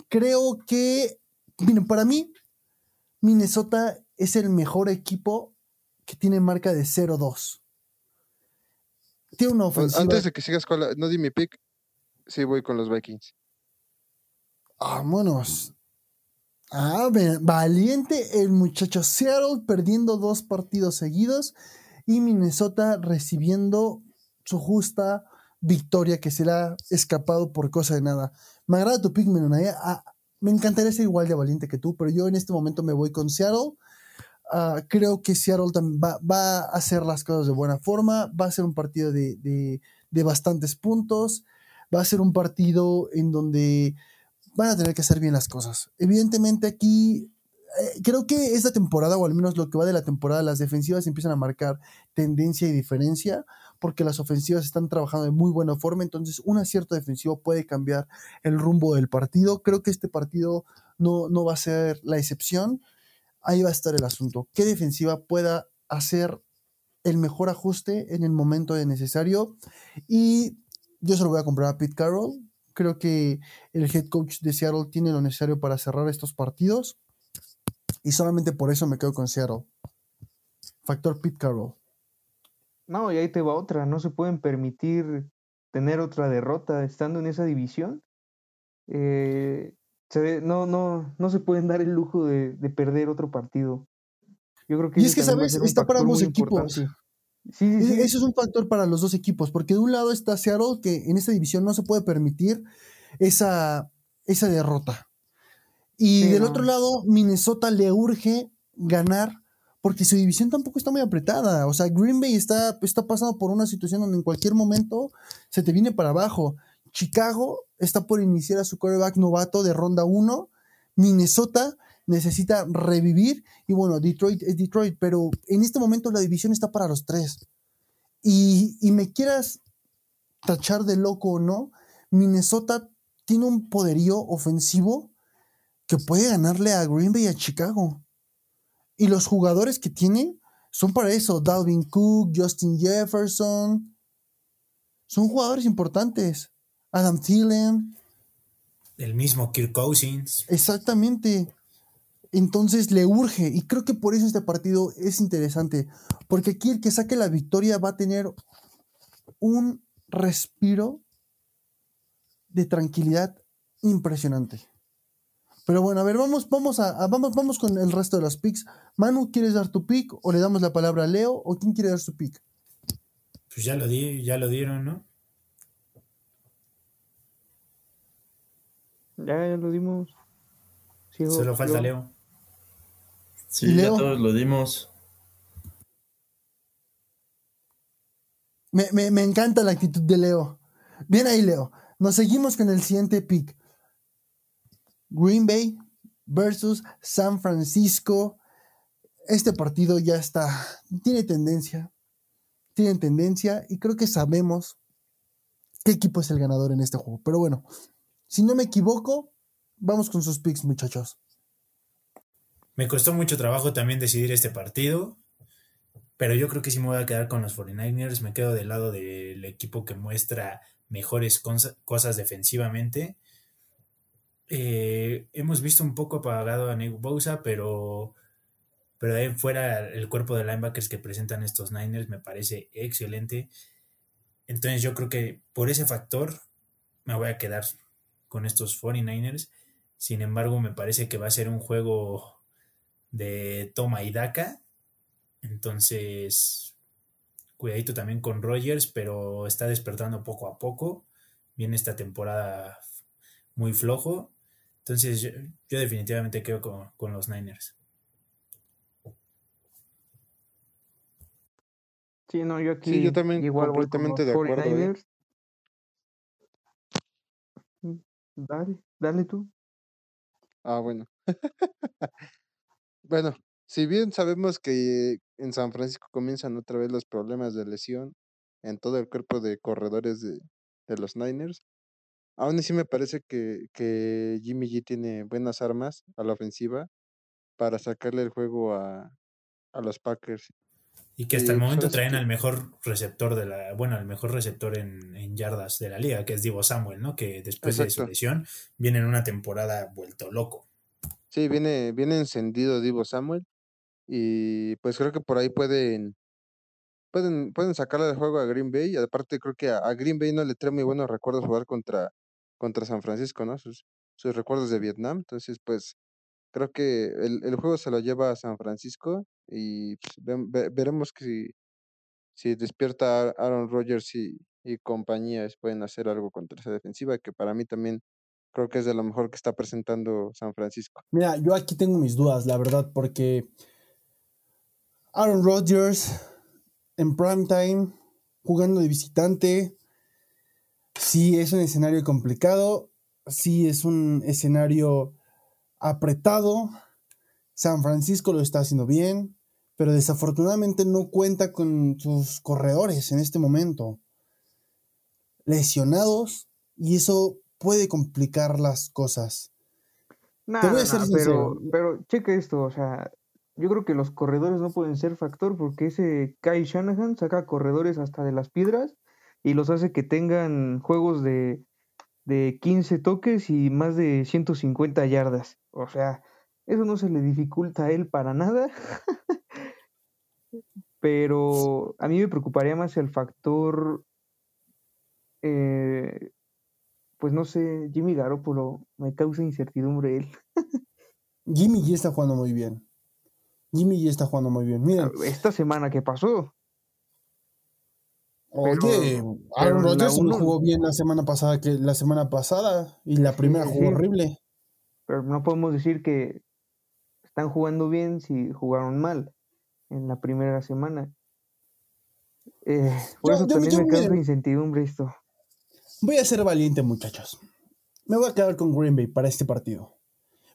Creo que, miren, para mí, Minnesota es el mejor equipo que tiene marca de 0-2. Tiene una ofensiva. Antes de que sigas con la. No di mi pick. Sí, voy con los Vikings. Vámonos. Ah, valiente el muchacho Seattle perdiendo dos partidos seguidos y Minnesota recibiendo su justa victoria que se le ha escapado por cosa de nada. Me agrada tu pick, ah, me encantaría ser igual de valiente que tú, pero yo en este momento me voy con Seattle. Ah, creo que Seattle también va, a hacer las cosas de buena forma. Va a ser un partido de, bastantes puntos. Va a ser un partido en donde van a tener que hacer bien las cosas. Evidentemente aquí eh, creo que esta temporada, o al menos lo que va de la temporada, las defensivas empiezan a marcar tendencia y diferencia porque las ofensivas están trabajando de muy buena forma, entonces un acierto defensivo puede cambiar el rumbo del partido. Creo que este partido no, no va a ser la excepción. Ahí va a estar el asunto. ¿Qué defensiva pueda hacer el mejor ajuste en el momento de necesario? Y yo se lo voy a comprar a Pete Carroll. Creo que el head coach de Seattle tiene lo necesario para cerrar estos partidos. Y solamente por eso me quedo con Seattle. Factor Pete Carroll. No, y ahí te va otra. No se pueden permitir tener otra derrota estando en esa división. eh, se no, no, no se pueden dar el lujo de, perder otro partido. Yo creo que y es que, ¿sabes? Está para ambos equipos. Sí, sí, sí. Eso es un factor para los dos equipos, porque de un lado está Seattle, que en esta división no se puede permitir esa, esa derrota. Y del otro lado, Minnesota le urge ganar porque su división tampoco está muy apretada. O sea, Green Bay está, está pasando por una situación donde en cualquier momento se te viene para abajo. Chicago está por iniciar a su quarterback novato de ronda 1. Minnesota necesita revivir. Y bueno, Detroit es Detroit, pero en este momento la división está para los tres. Y, y me quieras tachar de loco o no, Minnesota tiene un poderío ofensivo que puede ganarle a Green Bay y a Chicago. Y los jugadores que tiene son para eso. Dalvin Cook, Justin Jefferson. Son jugadores importantes. Adam Thielen. El mismo Kirk Cousins. Exactamente. Entonces le urge. Y creo que por eso este partido es interesante. Porque aquí el que saque la victoria va a tener un respiro de tranquilidad impresionante. Pero bueno, a ver, vamos, vamos, a, vamos, vamos con el resto de los picks. Manu, ¿quieres dar tu pick o le damos la palabra a Leo o quién quiere dar su pick? Pues ya lo di, ya lo dieron, ¿no? Ya, ya lo dimos. Solo falta Leo. Sí, ya todos lo dimos. Me, me, me encanta la actitud de Leo. Bien ahí, Leo. Nos seguimos con el siguiente pick. Green Bay versus San Francisco. Este partido ya está, tiene tendencia, tiene tendencia y creo que sabemos qué equipo es el ganador en este juego. Pero bueno, si no me equivoco, vamos con sus picks, muchachos. Me costó mucho trabajo también decidir este partido, pero yo creo que sí me voy a quedar con los 49ers. Me quedo del lado del equipo que muestra mejores cosas defensivamente eh, hemos visto un poco apagado a Nick Bosa, pero, pero ahí fuera el cuerpo de linebackers que presentan estos Niners me parece excelente. Entonces yo creo que por ese factor me voy a quedar con estos 49ers. Sin embargo, me parece que va a ser un juego de toma y daca. Entonces, cuidadito también con Rogers, pero está despertando poco a poco. Viene esta temporada muy flojo. Entonces yo, definitivamente quedo con, los Niners. Sí, no, yo aquí sí, yo también igual completamente de acuerdo. ¿eh? Mm, dale, dale tú. Ah, bueno. bueno, si bien sabemos que en San Francisco comienzan otra vez los problemas de lesión en todo el cuerpo de corredores de, de los Niners, Aún así me parece que, que Jimmy G tiene buenas armas a la ofensiva para sacarle el juego a, los Packers. Y que hasta el pues, momento traen al mejor receptor de la, bueno, al mejor receptor en, yardas de la liga, que es Divo Samuel, ¿no? Que después de su lesión viene en una temporada vuelto loco. Sí, viene, viene encendido Divo Samuel. Y pues creo que por ahí pueden, pueden, pueden sacarle del juego a Green Bay. Y aparte creo que a, a Green Bay no le trae muy buenos recuerdos jugar contra, contra San Francisco, ¿no? Sus, sus recuerdos de Vietnam. Entonces, pues creo que el, el juego se lo lleva a San Francisco y pues, veremos que si, si despierta Aaron Rodgers y, y compañía pueden hacer algo contra esa defensiva, que para mí también creo que es de lo mejor que está presentando San Francisco. Mira, yo aquí tengo mis dudas, la verdad, porque Aaron Rodgers en prime time, jugando de visitante, Sí, es un escenario complicado, sí es un escenario apretado. San Francisco lo está haciendo bien, pero desafortunadamente no cuenta con sus corredores en este momento. Lesionados y eso puede complicar las cosas. Te voy a ser pero, pero cheque esto, o sea, yo creo que los corredores no pueden ser factor porque ese Kai Shanahan saca corredores hasta de las piedras y los hace que tengan juegos de, de 15 toques y más de 150 yardas. O sea, eso no se le dificulta a él para nada. Pero a mí me preocuparía más el factor eh, pues no sé, Jimmy Garoppolo me causa incertidumbre él. Jimmy G está jugando muy bien. Jimmy G está jugando muy bien. Miren, Esta semana que pasó, oye, Aaron Rodgers no jugó bien la semana pasada que la semana pasada y la primera sí, jugó sí. horrible. pero no podemos decir que están jugando bien si jugaron mal en la primera semana. Eh, por Yo- eso yo- también yo, me causa incertidumbre esto. Voy a ser valiente, muchachos. Me voy a quedar con Green Bay para este partido.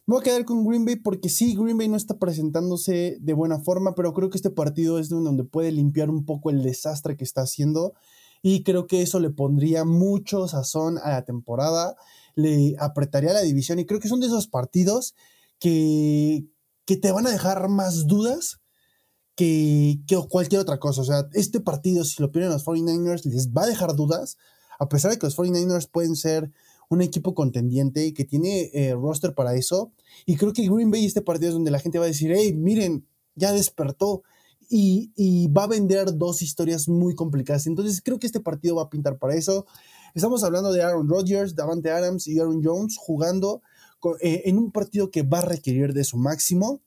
Me voy a quedar con Green Bay porque sí, Green Bay no está presentándose de buena forma, pero creo que este partido es donde puede limpiar un poco el desastre que está haciendo y creo que eso le pondría mucho sazón a la temporada, le apretaría la división y creo que son de esos partidos que, que te van a dejar más dudas que, que cualquier otra cosa. O sea, este partido, si lo pierden los 49ers, les va a dejar dudas, a pesar de que los 49ers pueden ser un equipo contendiente que tiene eh, roster para eso. Y creo que Green Bay, este partido es donde la gente va a decir, hey, miren, ya despertó. Y, va a vender dos historias muy complicadas. Entonces creo que este partido va a pintar para eso. Estamos hablando de Aaron Rodgers, Davante Adams y Aaron Jones jugando eh, en un partido que va a requerir de su máximo.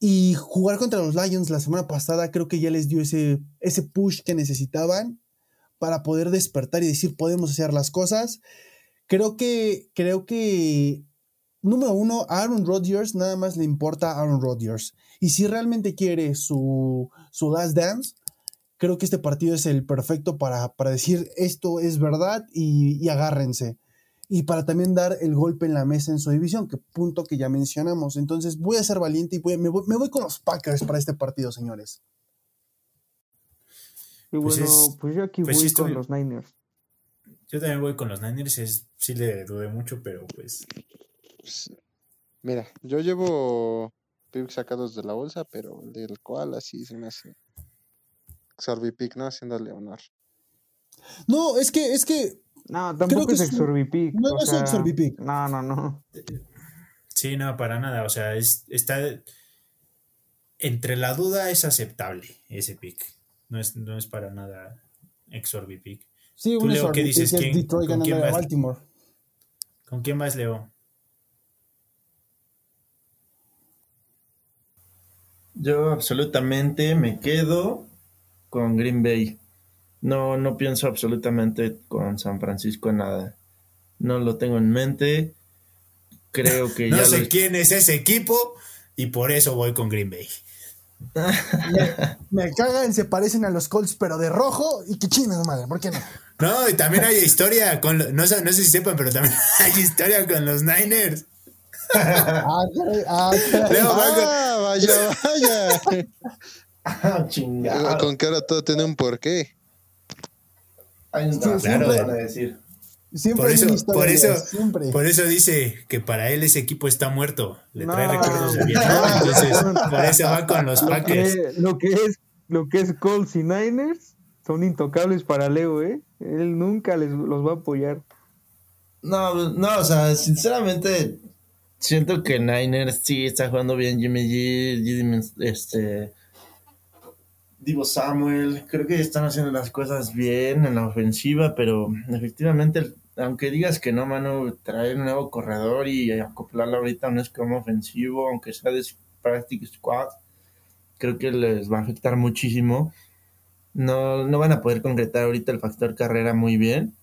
Y jugar contra los Lions la semana pasada creo que ya les dio ese, ese push que necesitaban para poder despertar y decir podemos hacer las cosas. Creo que, creo que, número uno, a Aaron Rodgers nada más le importa a Aaron Rodgers. Y si realmente quiere su, su last dance, creo que este partido es el perfecto para, para decir esto es verdad y, y agárrense. Y para también dar el golpe en la mesa en su división, que punto que ya mencionamos. Entonces voy a ser valiente y voy- me, voy, me voy con los Packers para este partido, señores. Y Pues bueno, es- pues yo aquí pues voy con estoy- los Niners. Yo también voy con los Niners, es, sí le dudé mucho, pero pues Pues, mira, yo llevo picks sacados de la bolsa, pero el del cual así se me hace Sorbipic, ¿no? Haciéndole honor. No, es que, es que No, tampoco que es exorbipic. no es exorbipic. No, no, no. sí, no, para nada. O sea, es, está entre la duda es aceptable ese pick. No es, no es para nada exorbipic. Sí, Tú, un Leo, ¿qué exorbitant dices? es ¿Quién- Detroit con quién vas? Baltimore. ¿Con quién vas, Leo? Yo absolutamente me quedo con Green Bay. No, no pienso absolutamente con San Francisco en nada. No lo tengo en mente. Creo que No ya sé lo- quién es ese equipo y por eso voy con Green Bay. Me cagan, se parecen a los Colts, pero de rojo y que chinas madre, ¿por qué no? No, y también hay historia con. No, sé- no sé si sepan, pero también hay historia con los Niners. Ah, ah. Leo, ¡Ah, vaya, vaya! Ah, chingado. Con que ahora todo tiene un porqué. Hay un Sí, razón siempre- para decir. Siempre Por eso, historia, por eso, siempre. por eso dice que para él ese equipo está muerto. Le trae recuerdos de Vietnam. Entonces, por eso va con los Lo Packers. que, lo que es lo que es Colts y Niners son intocables para Leo, ¿eh? Él nunca les los va a apoyar. No, no, o sea, sinceramente siento que Niners sí está jugando bien Jimmy G, Jimmy, este Divo Samuel, creo que están haciendo las cosas bien en la ofensiva, pero efectivamente, aunque digas que no, mano, traer un nuevo corredor y acoplarlo ahorita a un esquema ofensivo, aunque sea de practice squad, creo que les va a afectar muchísimo. No, no van a poder concretar ahorita el factor carrera muy bien.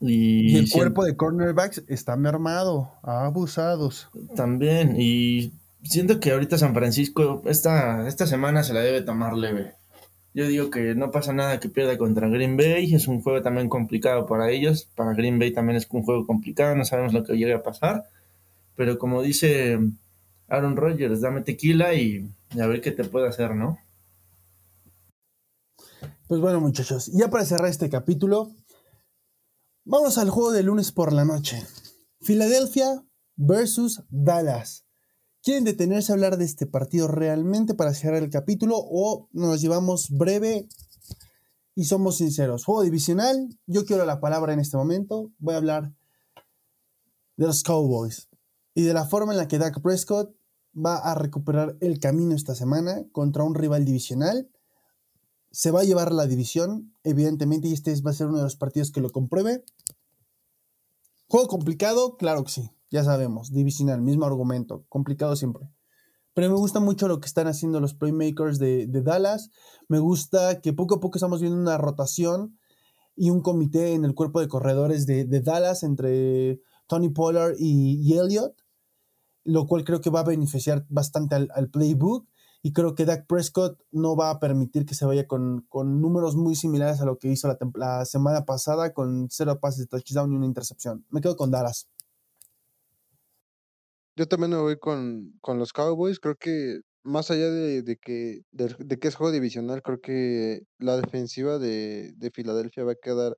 Y, Y el cuerpo de cornerbacks está mermado, abusados. También, y siento que ahorita San Francisco, esta, esta semana se la debe tomar leve. Yo digo que no pasa nada que pierda contra Green Bay, es un juego también complicado para ellos, para Green Bay también es un juego complicado, no sabemos lo que llegue a pasar, pero como dice Aaron Rodgers, dame tequila y, a ver qué te puede hacer, ¿no? Pues bueno, muchachos, ya para cerrar este capítulo, vamos al juego de lunes por la noche. Filadelfia versus Dallas. ¿Quieren detenerse a hablar de este partido realmente para cerrar el capítulo o nos llevamos breve y somos sinceros? Juego divisional, yo quiero la palabra en este momento. Voy a hablar de los Cowboys y de la forma en la que Dak Prescott va a recuperar el camino esta semana contra un rival divisional se va a llevar la división, evidentemente, y este va a ser uno de los partidos que lo compruebe. Juego complicado, claro que sí, ya sabemos, divisional, mismo argumento, complicado siempre. Pero me gusta mucho lo que están haciendo los playmakers de, Dallas. Me gusta que poco a poco estamos viendo una rotación y un comité en el cuerpo de corredores de, Dallas entre Tony Pollard y, Elliott, lo cual creo que va a beneficiar bastante al, playbook. Y creo que Dak Prescott no va a permitir que se vaya con, números muy similares a lo que hizo la, la semana pasada con cero pases de touchdown y una intercepción. Me quedo con Dallas. Yo también me voy con, los Cowboys. Creo que más allá de, que, de, que es juego divisional, creo que la defensiva de, Filadelfia va a quedar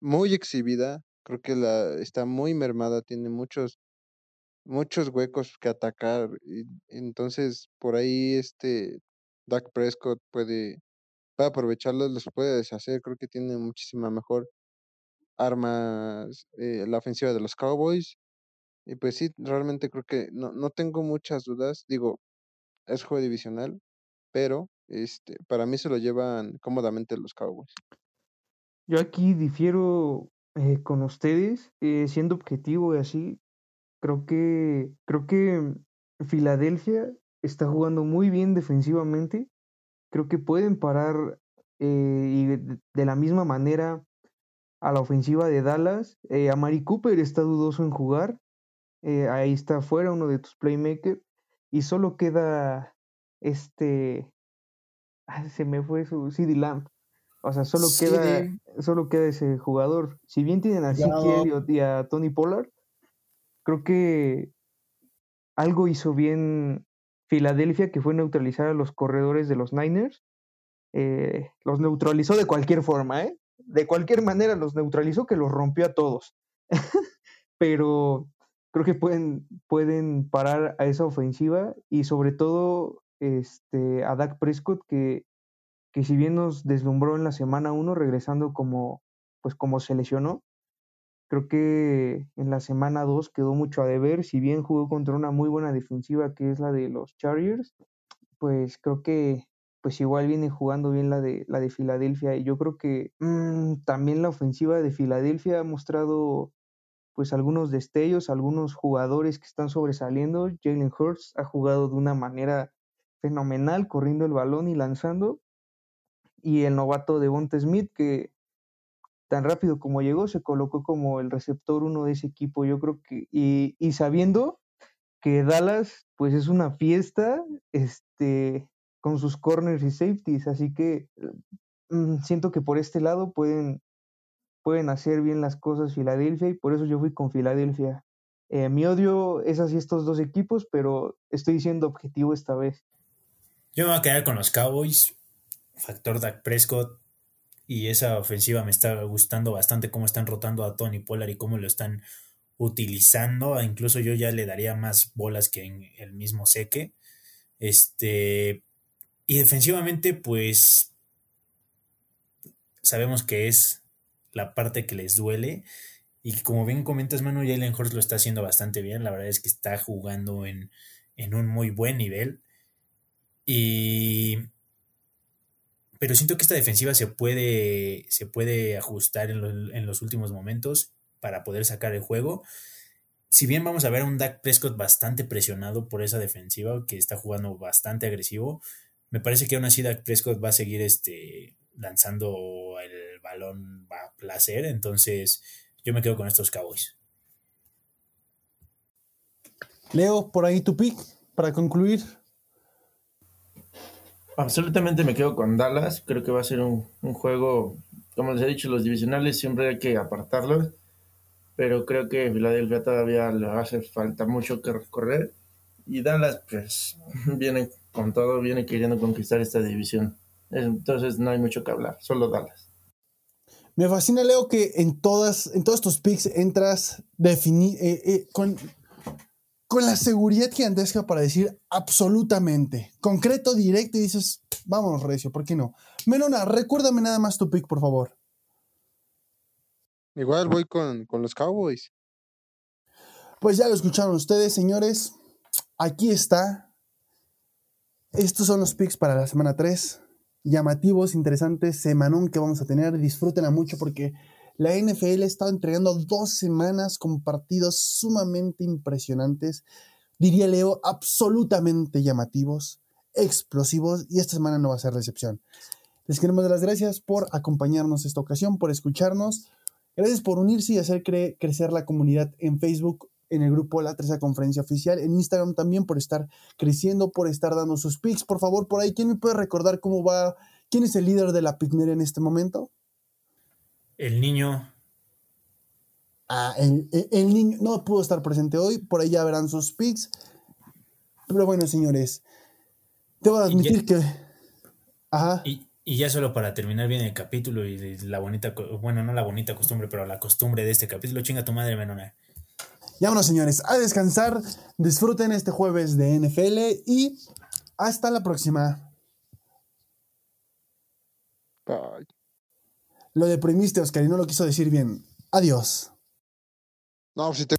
muy exhibida. Creo que la está muy mermada, tiene muchos, muchos huecos que atacar. entonces, por ahí este Dak Prescott puede, puede aprovecharlos, los puede deshacer. Creo que tiene muchísima mejor armas eh, la ofensiva de los Cowboys. Y pues sí, realmente creo que no, no tengo muchas dudas. Digo, es juego divisional, pero este, para mí se lo llevan cómodamente los Cowboys. Yo aquí difiero eh, con ustedes, eh, siendo objetivo y así, creo que, creo que Filadelfia está jugando muy bien defensivamente. Creo que pueden parar eh, y de, la misma manera a la ofensiva de Dallas. a Mari Cooper está dudoso en jugar. Eh, ahí está afuera uno de tus playmakers. Y solo queda este. se me fue su CD Lamp. O sea, solo queda, solo queda ese jugador. Si bien tienen a Zeke y a Tony Pollard, creo que algo hizo bien Filadelfia, que fue neutralizar a los corredores de los Niners. Eh, los neutralizó de cualquier forma, ¿eh? De cualquier manera los neutralizó, que los rompió a todos. Pero creo que pueden, pueden parar a esa ofensiva y sobre todo este, a Dak Prescott que, que si bien nos deslumbró en la semana 1 regresando como, pues como se lesionó, creo que en la semana 2 quedó mucho a deber, si bien jugó contra una muy buena defensiva que es la de los Chargers, pues creo que pues igual viene jugando bien la de la de Filadelfia. Y yo creo que mm, también la ofensiva de Filadelfia ha mostrado pues algunos destellos, algunos jugadores que están sobresaliendo. Jalen Hurts ha jugado de una manera fenomenal, corriendo el balón y lanzando. Y el novato de Bonte Smith, que tan rápido como llegó, se colocó como el receptor uno de ese equipo. Yo creo que, y, y sabiendo que Dallas, pues es una fiesta, este, con sus corners y safeties. Así que mm, siento que por este lado pueden pueden hacer bien las cosas Filadelfia y por eso yo fui con Filadelfia. Eh, mi odio es así estos dos equipos, pero estoy siendo objetivo esta vez. Yo me voy a quedar con los Cowboys, factor Dak Prescott, y esa ofensiva me está gustando bastante cómo están rotando a Tony Pollard y cómo lo están utilizando. Incluso yo ya le daría más bolas que en el mismo seque. Este. Y defensivamente, pues. Sabemos que es la parte que les duele. Y como bien comentas, Manu, Jalen Hurts lo está haciendo bastante bien. La verdad es que está jugando en, un muy buen nivel. Y. Pero siento que esta defensiva se puede, se puede ajustar en, los últimos momentos para poder sacar el juego. Si bien vamos a ver a un Dak Prescott bastante presionado por esa defensiva, que está jugando bastante agresivo, me parece que aún así Dak Prescott va a seguir este, lanzando el balón va a placer. Entonces, yo me quedo con estos Cowboys. Leo, por ahí tu pick para concluir. Absolutamente me quedo con Dallas. Creo que va a ser un, juego, como les he dicho, los divisionales siempre hay que apartarlos. Pero creo que Filadelfia todavía le hace falta mucho que recorrer. Y Dallas, pues, viene con todo, viene queriendo conquistar esta división. Entonces no hay mucho que hablar, solo Dallas. Me fascina, Leo, que en todas, en todos tus picks entras defini eh, eh, con, con la seguridad gigantesca para decir absolutamente, concreto, directo, y dices, vámonos, Recio, ¿por qué no? Menona, recuérdame nada más tu pick, por favor. Igual voy con, con los Cowboys. Pues ya lo escucharon ustedes, señores. Aquí está. Estos son los picks para la semana 3 llamativos, interesantes, semanón que vamos a tener. Disfrútenla mucho porque La NFL ha estado entregando dos semanas con partidos sumamente impresionantes, diría Leo, absolutamente llamativos, explosivos, y esta semana no va a ser la excepción. Les queremos dar las gracias por acompañarnos esta ocasión, por escucharnos. Gracias por unirse y hacer crecer la comunidad en Facebook, en el grupo La Tercera Conferencia Oficial, en Instagram también por estar creciendo, por estar dando sus pics. Por favor, por ahí, ¿quién me puede recordar cómo va? ¿Quién es el líder de la Picner en este momento? El niño. Ah, el, niño no pudo estar presente hoy, por ahí ya verán sus pics. Pero bueno, señores, debo admitir que. Ajá. Y, ya solo para terminar bien el capítulo y la bonita, bueno, no la bonita costumbre, pero la costumbre de este capítulo, chinga tu madre, Menona. Ya bueno, señores, a descansar. Disfruten este jueves de NFL y hasta la próxima. Bye. Lo deprimiste, Oscar, y no lo quiso decir bien. Adiós. No, si te